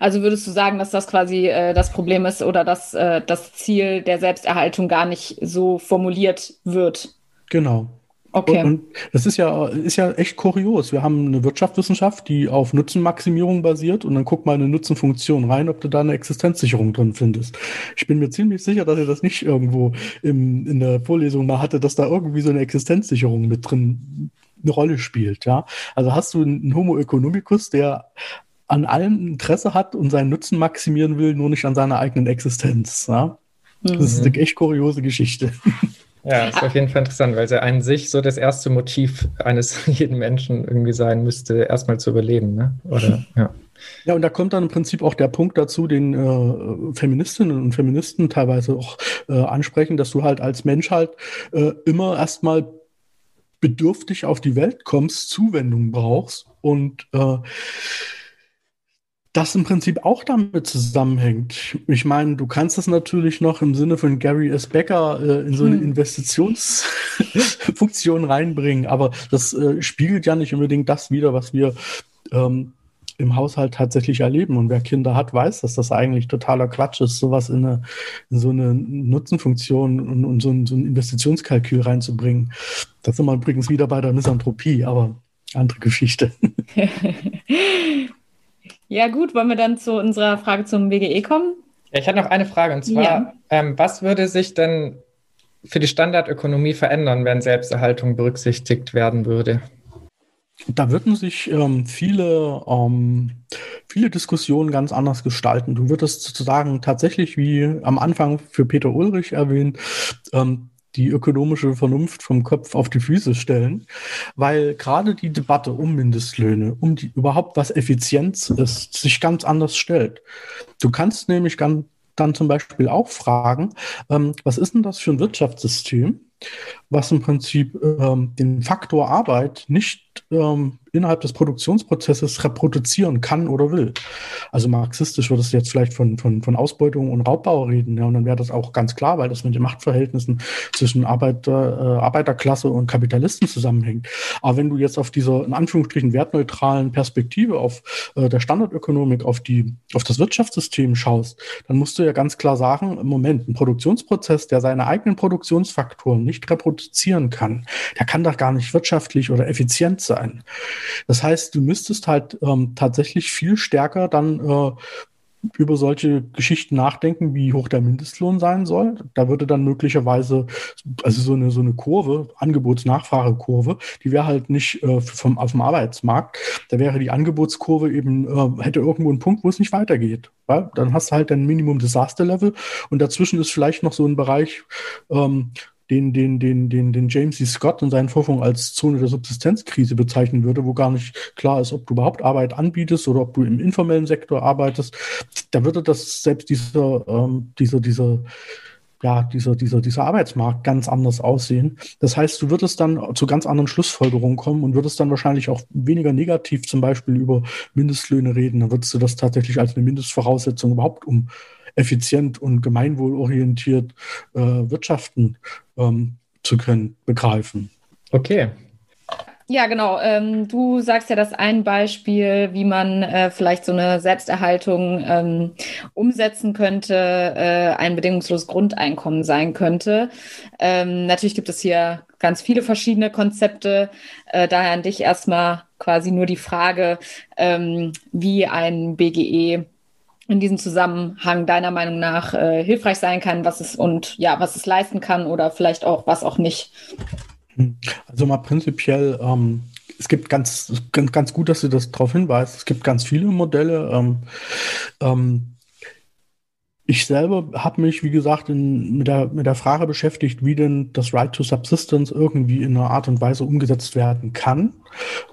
Also würdest du sagen, dass das quasi äh, das Problem ist oder dass äh, das Ziel der Selbsterhaltung gar nicht so formuliert wird? Genau. Okay. Und, das ist ja, ist ja echt kurios. Wir haben eine Wirtschaftswissenschaft, die auf Nutzenmaximierung basiert und dann guck mal eine Nutzenfunktion rein, ob du da eine Existenzsicherung drin findest. Ich bin mir ziemlich sicher, dass ihr das nicht irgendwo im, in der Vorlesung mal hatte, dass da irgendwie so eine Existenzsicherung mit drin eine Rolle spielt. Ja? Also hast du einen Homo economicus, der an allem Interesse hat und seinen Nutzen maximieren will, nur nicht an seiner eigenen Existenz. Ja? Das mhm. ist eine echt kuriose Geschichte. Ja, ist auf jeden Fall interessant, weil es ja an sich so das erste Motiv eines jeden Menschen irgendwie sein müsste, erstmal zu überleben, ne? Oder ja. Ja, und da kommt dann im Prinzip auch der Punkt dazu, den äh, Feministinnen und Feministen teilweise auch äh, ansprechen, dass du halt als Mensch halt äh, immer erstmal bedürftig auf die Welt kommst, Zuwendung brauchst und äh, das im Prinzip auch damit zusammenhängt. Ich meine, du kannst das natürlich noch im Sinne von Gary S. Becker äh, in so eine hm. Investitionsfunktion reinbringen, aber das äh, spiegelt ja nicht unbedingt das wider, was wir ähm, im Haushalt tatsächlich erleben. Und wer Kinder hat, weiß, dass das eigentlich totaler Quatsch ist, sowas in, eine, in so eine Nutzenfunktion und, und so, ein, so ein Investitionskalkül reinzubringen. Das sind wir übrigens wieder bei der Misanthropie, aber andere Geschichte. Ja, gut, wollen wir dann zu unserer Frage zum WGE kommen? Ja, ich hatte noch eine Frage und zwar, ja. ähm, was würde sich denn für die Standardökonomie verändern, wenn Selbsterhaltung berücksichtigt werden würde? Da würden sich ähm, viele, ähm, viele Diskussionen ganz anders gestalten. Du würdest sozusagen tatsächlich, wie am Anfang für Peter Ulrich erwähnt, ähm, die ökonomische Vernunft vom Kopf auf die Füße stellen, weil gerade die Debatte um Mindestlöhne, um die überhaupt was Effizienz ist, sich ganz anders stellt. Du kannst nämlich ganz, dann zum Beispiel auch fragen, ähm, was ist denn das für ein Wirtschaftssystem, was im Prinzip ähm, den Faktor Arbeit nicht ähm, innerhalb des Produktionsprozesses reproduzieren kann oder will. Also marxistisch würdest du jetzt vielleicht von, von, von Ausbeutung und Raubbau reden, ja, und dann wäre das auch ganz klar, weil das mit den Machtverhältnissen zwischen Arbeiter, äh, Arbeiterklasse und Kapitalisten zusammenhängt. Aber wenn du jetzt auf dieser, in Anführungsstrichen, wertneutralen Perspektive auf äh, der Standardökonomik, auf die, auf das Wirtschaftssystem schaust, dann musst du ja ganz klar sagen, im Moment, ein Produktionsprozess, der seine eigenen Produktionsfaktoren nicht reproduzieren kann, der kann doch gar nicht wirtschaftlich oder effizient sein. Das heißt, du müsstest halt ähm, tatsächlich viel stärker dann äh, über solche Geschichten nachdenken, wie hoch der Mindestlohn sein soll. Da würde dann möglicherweise, also so eine, so eine Kurve, Angebots-Nachfrage-Kurve, die wäre halt nicht äh, vom, auf dem Arbeitsmarkt. Da wäre die Angebotskurve eben, äh, hätte irgendwo einen Punkt, wo es nicht weitergeht. Ja? Dann hast du halt ein Minimum Disaster Level und dazwischen ist vielleicht noch so ein Bereich, ähm, den, den, den, den, den James C. Scott in seinen Forschungen als Zone der Subsistenzkrise bezeichnen würde, wo gar nicht klar ist, ob du überhaupt Arbeit anbietest oder ob du im informellen Sektor arbeitest. Da würde das selbst dieser, ähm, dieser, dieser ja, dieser, dieser, dieser Arbeitsmarkt ganz anders aussehen. Das heißt, du würdest dann zu ganz anderen Schlussfolgerungen kommen und würdest dann wahrscheinlich auch weniger negativ zum Beispiel über Mindestlöhne reden. Dann würdest du das tatsächlich als eine Mindestvoraussetzung überhaupt um effizient und gemeinwohlorientiert äh, wirtschaften ähm, zu können, begreifen. Okay, ja, genau. Ähm, du sagst ja, dass ein Beispiel, wie man äh, vielleicht so eine Selbsterhaltung ähm, umsetzen könnte, äh, ein bedingungsloses Grundeinkommen sein könnte. Ähm, natürlich gibt es hier ganz viele verschiedene Konzepte. Äh, daher an dich erstmal quasi nur die Frage, ähm, wie ein BGE in diesem Zusammenhang deiner Meinung nach äh, hilfreich sein kann, was es und ja, was es leisten kann oder vielleicht auch was auch nicht. Also mal prinzipiell, ähm, es gibt ganz, ganz, ganz gut, dass du das darauf hinweist. Es gibt ganz viele Modelle. Ähm, ähm, ich selber habe mich, wie gesagt, in, mit, der, mit der Frage beschäftigt, wie denn das Right to Subsistence irgendwie in einer Art und Weise umgesetzt werden kann,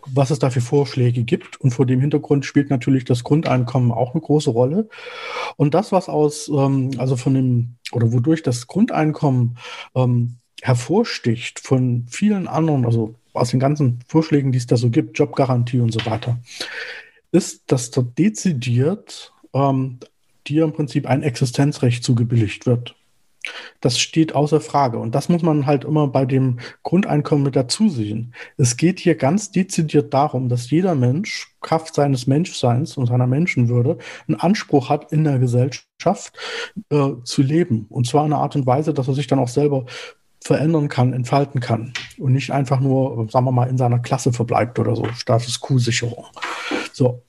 was es da für Vorschläge gibt. Und vor dem Hintergrund spielt natürlich das Grundeinkommen auch eine große Rolle. Und das, was aus, ähm, also von dem, oder wodurch das Grundeinkommen ähm, hervorsticht von vielen anderen, also aus den ganzen Vorschlägen, die es da so gibt, Jobgarantie und so weiter, ist, dass dort dezidiert ähm, dir im Prinzip ein Existenzrecht zugebilligt wird. Das steht außer Frage. Und das muss man halt immer bei dem Grundeinkommen mit dazu sehen. Es geht hier ganz dezidiert darum, dass jeder Mensch, Kraft seines Menschseins und seiner Menschenwürde, einen Anspruch hat, in der Gesellschaft äh, zu leben. Und zwar in einer Art und Weise, dass er sich dann auch selber verändern kann, entfalten kann und nicht einfach nur, sagen wir mal, in seiner Klasse verbleibt oder so, Status Quo-Sicherung. So,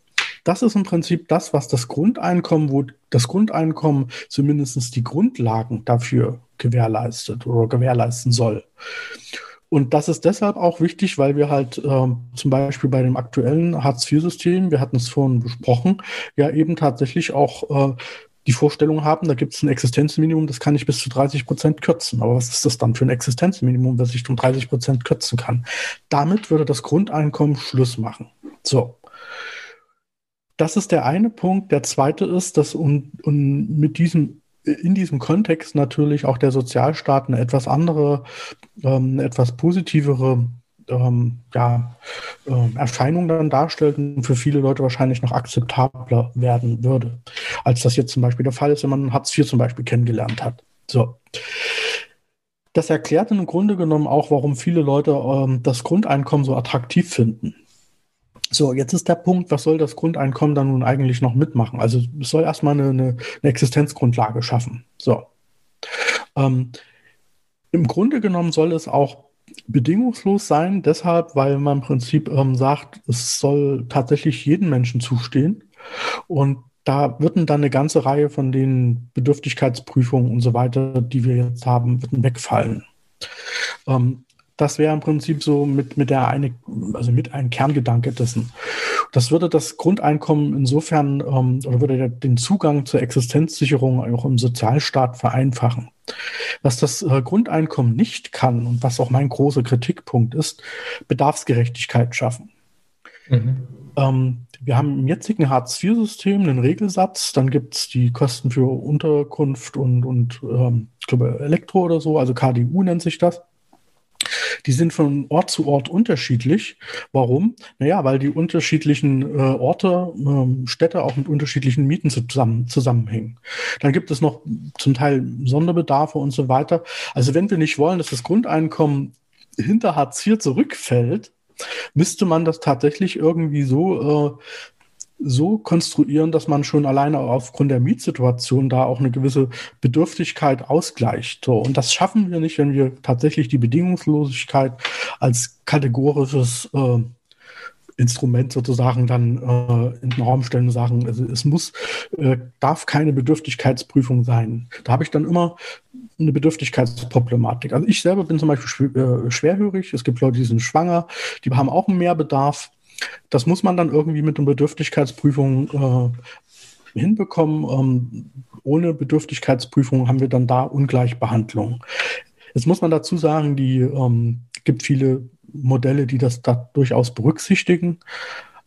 das ist im Prinzip das, was das Grundeinkommen, wo das Grundeinkommen zumindest die Grundlagen dafür gewährleistet oder gewährleisten soll. Und das ist deshalb auch wichtig, weil wir halt ähm, zum Beispiel bei dem aktuellen Hartz-IV-System, wir hatten es vorhin besprochen, ja eben tatsächlich auch äh, die Vorstellung haben, da gibt es ein Existenzminimum, das kann ich bis zu 30 Prozent kürzen. Aber was ist das dann für ein Existenzminimum, das ich um 30 Prozent kürzen kann? Damit würde das Grundeinkommen Schluss machen. So. Das ist der eine Punkt. Der zweite ist, dass und, und mit diesem in diesem Kontext natürlich auch der Sozialstaat eine etwas andere, ähm, etwas positivere ähm, ja, äh, Erscheinung dann darstellt und für viele Leute wahrscheinlich noch akzeptabler werden würde, als das jetzt zum Beispiel der Fall ist, wenn man Hartz IV zum Beispiel kennengelernt hat. So. Das erklärt im Grunde genommen auch, warum viele Leute ähm, das Grundeinkommen so attraktiv finden. So, jetzt ist der Punkt, was soll das Grundeinkommen dann nun eigentlich noch mitmachen? Also es soll erstmal eine, eine, eine Existenzgrundlage schaffen. So. Ähm, Im Grunde genommen soll es auch bedingungslos sein, deshalb, weil man im Prinzip ähm, sagt, es soll tatsächlich jedem Menschen zustehen. Und da würden dann eine ganze Reihe von den Bedürftigkeitsprüfungen und so weiter, die wir jetzt haben, würden wegfallen. Ähm, das wäre im Prinzip so mit, mit der eine, also mit ein Kerngedanke dessen. Das würde das Grundeinkommen insofern ähm, oder würde den Zugang zur Existenzsicherung auch im Sozialstaat vereinfachen. Was das äh, Grundeinkommen nicht kann und was auch mein großer Kritikpunkt ist, Bedarfsgerechtigkeit schaffen. Mhm. Ähm, wir haben im jetzigen Hartz-IV-System einen Regelsatz, dann gibt es die Kosten für Unterkunft und, und ähm, ich glaube Elektro oder so, also KDU nennt sich das. Die sind von Ort zu Ort unterschiedlich. Warum? Naja, weil die unterschiedlichen äh, Orte, äh, Städte auch mit unterschiedlichen Mieten zusammen, zusammenhängen. Dann gibt es noch zum Teil Sonderbedarfe und so weiter. Also wenn wir nicht wollen, dass das Grundeinkommen hinter Hartz IV zurückfällt, müsste man das tatsächlich irgendwie so äh, so konstruieren, dass man schon alleine aufgrund der Mietsituation da auch eine gewisse Bedürftigkeit ausgleicht. So, und das schaffen wir nicht, wenn wir tatsächlich die Bedingungslosigkeit als kategorisches äh, Instrument sozusagen dann äh, in den Raum stellen und sagen, also es muss, äh, darf keine Bedürftigkeitsprüfung sein. Da habe ich dann immer eine Bedürftigkeitsproblematik. Also ich selber bin zum Beispiel äh, schwerhörig. Es gibt Leute, die sind schwanger, die haben auch einen Mehrbedarf. Das muss man dann irgendwie mit einer Bedürftigkeitsprüfung äh, hinbekommen. Ähm, ohne Bedürftigkeitsprüfung haben wir dann da Ungleichbehandlung. Jetzt muss man dazu sagen, die ähm, gibt viele Modelle, die das da durchaus berücksichtigen.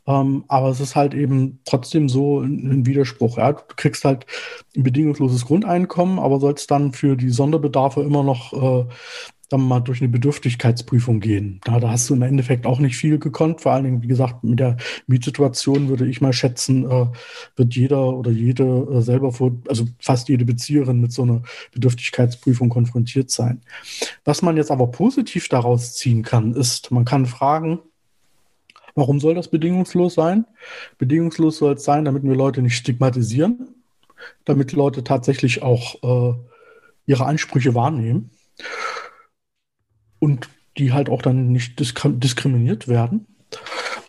Ähm, aber es ist halt eben trotzdem so ein, Widerspruch. Ja? Du kriegst halt ein bedingungsloses Grundeinkommen, aber sollst dann für die Sonderbedarfe immer noch äh, dann mal durch eine Bedürftigkeitsprüfung gehen. Da, da, hast du im Endeffekt auch nicht viel gekonnt. Vor allen Dingen, wie gesagt, mit der Mietsituation würde ich mal schätzen, äh, wird jeder oder jede äh, selber vor, also fast jede Bezieherin mit so einer Bedürftigkeitsprüfung konfrontiert sein. Was man jetzt aber positiv daraus ziehen kann, ist, man kann fragen, warum soll das bedingungslos sein? Bedingungslos soll es sein, damit wir Leute nicht stigmatisieren, damit Leute tatsächlich auch äh, ihre Ansprüche wahrnehmen und die halt auch dann nicht disk diskriminiert werden.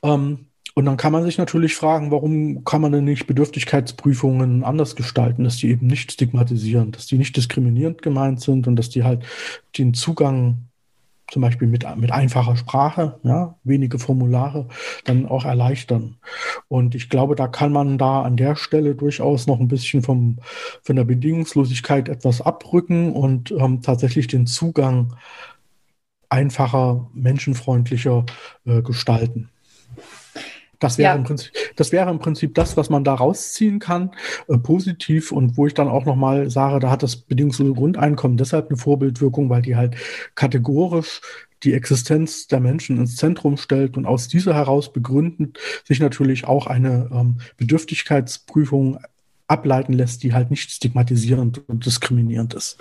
Ähm, und dann kann man sich natürlich fragen, warum kann man denn nicht Bedürftigkeitsprüfungen anders gestalten, dass die eben nicht stigmatisieren, dass die nicht diskriminierend gemeint sind und dass die halt den Zugang zum Beispiel mit, mit einfacher Sprache, ja, wenige Formulare, dann auch erleichtern. Und ich glaube, da kann man da an der Stelle durchaus noch ein bisschen vom, von der Bedingungslosigkeit etwas abrücken und ähm, tatsächlich den Zugang einfacher, menschenfreundlicher äh, gestalten. Das wäre, ja. im Prinzip, das wäre im Prinzip das, was man da rausziehen kann, äh, positiv und wo ich dann auch nochmal sage, da hat das bedingungslose Grundeinkommen deshalb eine Vorbildwirkung, weil die halt kategorisch die Existenz der Menschen ins Zentrum stellt und aus dieser heraus begründend sich natürlich auch eine ähm, Bedürftigkeitsprüfung ableiten lässt, die halt nicht stigmatisierend und diskriminierend ist.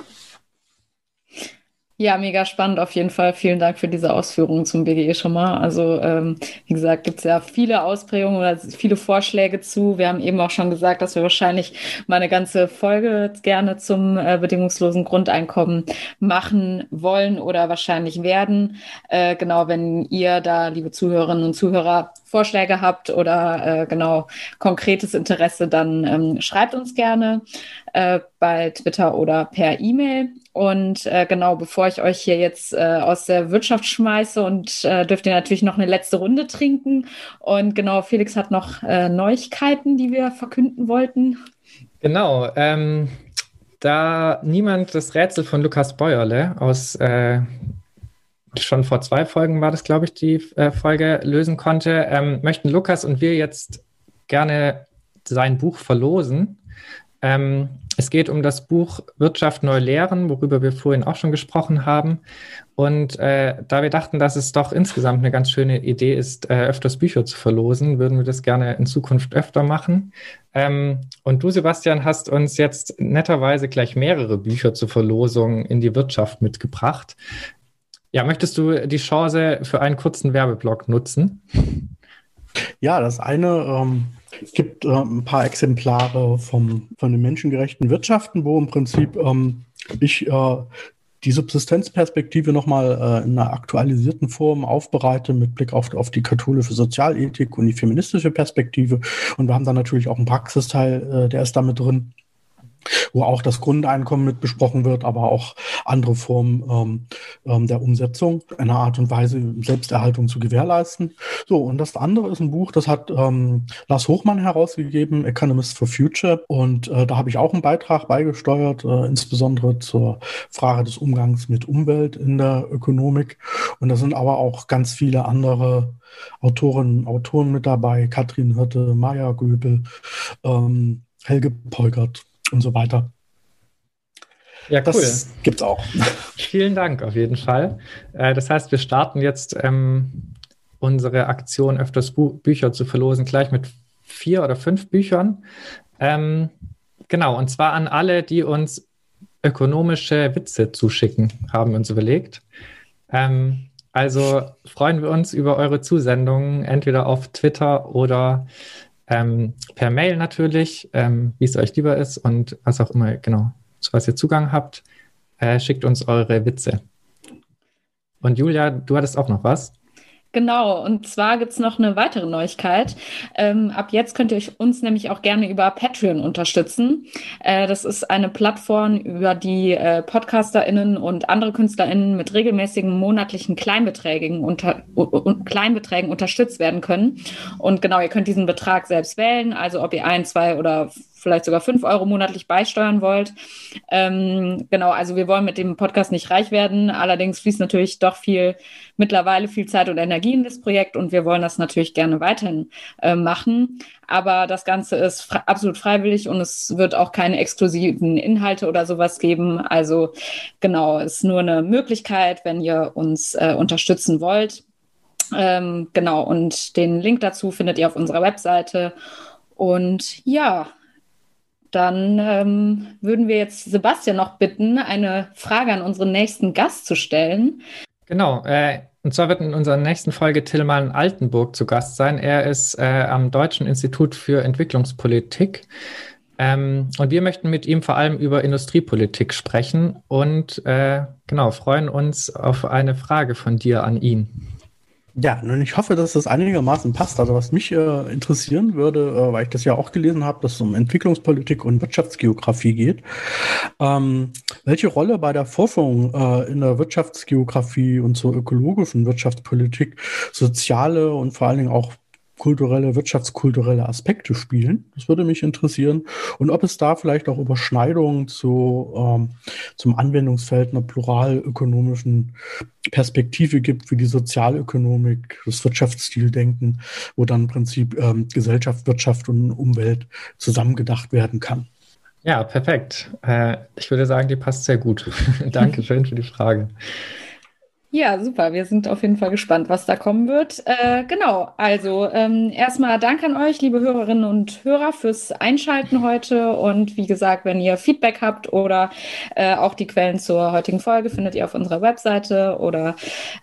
Ja, mega spannend auf jeden Fall. Vielen Dank für diese Ausführungen zum BGE schon mal. Also ähm, wie gesagt, gibt es ja viele Ausprägungen oder viele Vorschläge zu. Wir haben eben auch schon gesagt, dass wir wahrscheinlich mal eine ganze Folge gerne zum äh, bedingungslosen Grundeinkommen machen wollen oder wahrscheinlich werden. Äh, genau, wenn ihr da, liebe Zuhörerinnen und Zuhörer, Vorschläge habt oder äh, genau konkretes Interesse, dann ähm, schreibt uns gerne äh, bei Twitter oder per E-Mail. Und äh, genau, bevor ich euch hier jetzt äh, aus der Wirtschaft schmeiße und äh, dürft ihr natürlich noch eine letzte Runde trinken. Und genau, Felix hat noch äh, Neuigkeiten, die wir verkünden wollten. Genau, ähm, da niemand das Rätsel von Lukas Bäuerle aus schon vor zwei Folgen war das, glaube ich, die äh, Folge lösen konnte, ähm, möchten Lukas und wir jetzt gerne sein Buch verlosen. Ähm, es geht um das Buch Wirtschaft neu lehren, worüber wir vorhin auch schon gesprochen haben. Und äh, da wir dachten, dass es doch insgesamt eine ganz schöne Idee ist, äh, öfters Bücher zu verlosen, würden wir das gerne in Zukunft öfter machen. Ähm, und du, Sebastian, hast uns jetzt netterweise gleich mehrere Bücher zur Verlosung in die Wirtschaft mitgebracht. Ja, möchtest du die Chance für einen kurzen Werbeblock nutzen? Ja, das eine ähm, gibt äh, ein paar Exemplare vom, von den menschengerechten Wirtschaften, wo im Prinzip ähm, ich äh, die Subsistenzperspektive nochmal äh, in einer aktualisierten Form aufbereite mit Blick auf, auf die katholische Sozialethik und die feministische Perspektive. Und wir haben dann natürlich auch einen Praxisteil, äh, der ist damit drin wo auch das Grundeinkommen mit besprochen wird, aber auch andere Formen ähm, ähm, der Umsetzung, einer Art und Weise Selbsterhaltung zu gewährleisten. So, und das andere ist ein Buch, das hat ähm, Lars Hochmann herausgegeben, Economist for Future. Und äh, da habe ich auch einen Beitrag beigesteuert, äh, insbesondere zur Frage des Umgangs mit Umwelt in der Ökonomik. Und da sind aber auch ganz viele andere Autorinnen und Autoren mit dabei, Katrin Hirte, Maja Göbel, ähm, Helge Polgert und so weiter. Ja, cool. Das gibt's auch. Vielen Dank auf jeden Fall. Äh, das heißt, wir starten jetzt ähm, unsere Aktion, öfters Bu Bücher zu verlosen, gleich mit vier oder fünf Büchern. Ähm, genau, und zwar an alle, die uns ökonomische Witze zuschicken, haben wir uns überlegt. Ähm, also freuen wir uns über eure Zusendungen, entweder auf Twitter oder ähm, per Mail natürlich, ähm, wie es euch lieber ist und was auch immer, genau, zu was ihr Zugang habt, äh, schickt uns eure Witze. Und Julia, du hattest auch noch was? Genau, und zwar gibt's noch eine weitere Neuigkeit. Ähm, ab jetzt könnt ihr uns nämlich auch gerne über Patreon unterstützen. Äh, das ist eine Plattform, über die äh, PodcasterInnen und andere KünstlerInnen mit regelmäßigen monatlichen Kleinbeträgen, unter, un, Kleinbeträgen unterstützt werden können. Und genau, ihr könnt diesen Betrag selbst wählen, also ob ihr ein, zwei oder vielleicht sogar fünf Euro monatlich beisteuern wollt. Ähm, genau, also wir wollen mit dem Podcast nicht reich werden. Allerdings fließt natürlich doch viel, mittlerweile viel Zeit und Energie in das Projekt und wir wollen das natürlich gerne weiterhin äh, machen. Aber das Ganze ist fre absolut freiwillig und es wird auch keine exklusiven Inhalte oder sowas geben. Also genau, ist nur eine Möglichkeit, wenn ihr uns äh, unterstützen wollt. Ähm, genau, und den Link dazu findet ihr auf unserer Webseite. Und ja, dann ähm, würden wir jetzt Sebastian noch bitten, eine Frage an unseren nächsten Gast zu stellen. Genau, äh, und zwar wird in unserer nächsten Folge Tillmann Altenburg zu Gast sein. Er ist äh, am Deutschen Institut für Entwicklungspolitik. Ähm, und wir möchten mit ihm vor allem über Industriepolitik sprechen und äh, genau freuen uns auf eine Frage von dir an ihn. Ja, und ich hoffe, dass das einigermaßen passt. Also was mich äh, interessieren würde, äh, weil ich das ja auch gelesen habe, dass es um Entwicklungspolitik und Wirtschaftsgeografie geht. Ähm, welche Rolle bei der Forschung äh, in der Wirtschaftsgeografie und zur ökologischen Wirtschaftspolitik soziale und vor allen Dingen auch kulturelle, wirtschaftskulturelle Aspekte spielen. Das würde mich interessieren. Und ob es da vielleicht auch Überschneidungen zu, ähm, zum Anwendungsfeld einer pluralökonomischen Perspektive gibt, wie die Sozialökonomik, das Wirtschaftsstildenken, wo dann im Prinzip ähm, Gesellschaft, Wirtschaft und Umwelt zusammengedacht werden kann. Ja, perfekt. Äh, ich würde sagen, die passt sehr gut. Dankeschön für die Frage. Ja, super. Wir sind auf jeden Fall gespannt, was da kommen wird. Äh, genau, also ähm, erstmal Dank an euch, liebe Hörerinnen und Hörer, fürs Einschalten heute. Und wie gesagt, wenn ihr Feedback habt oder äh, auch die Quellen zur heutigen Folge findet ihr auf unserer Webseite oder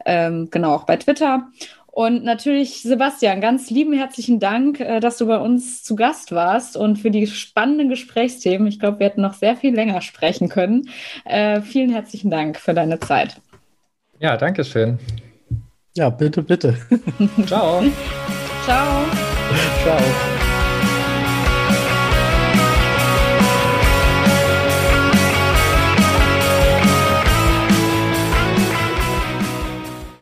ähm, genau auch bei Twitter. Und natürlich, Sebastian, ganz lieben herzlichen Dank, äh, dass du bei uns zu Gast warst und für die spannenden Gesprächsthemen. Ich glaube, wir hätten noch sehr viel länger sprechen können. Äh, vielen herzlichen Dank für deine Zeit. Ja, danke schön. Ja, bitte, bitte. Ciao. Ciao. Ciao.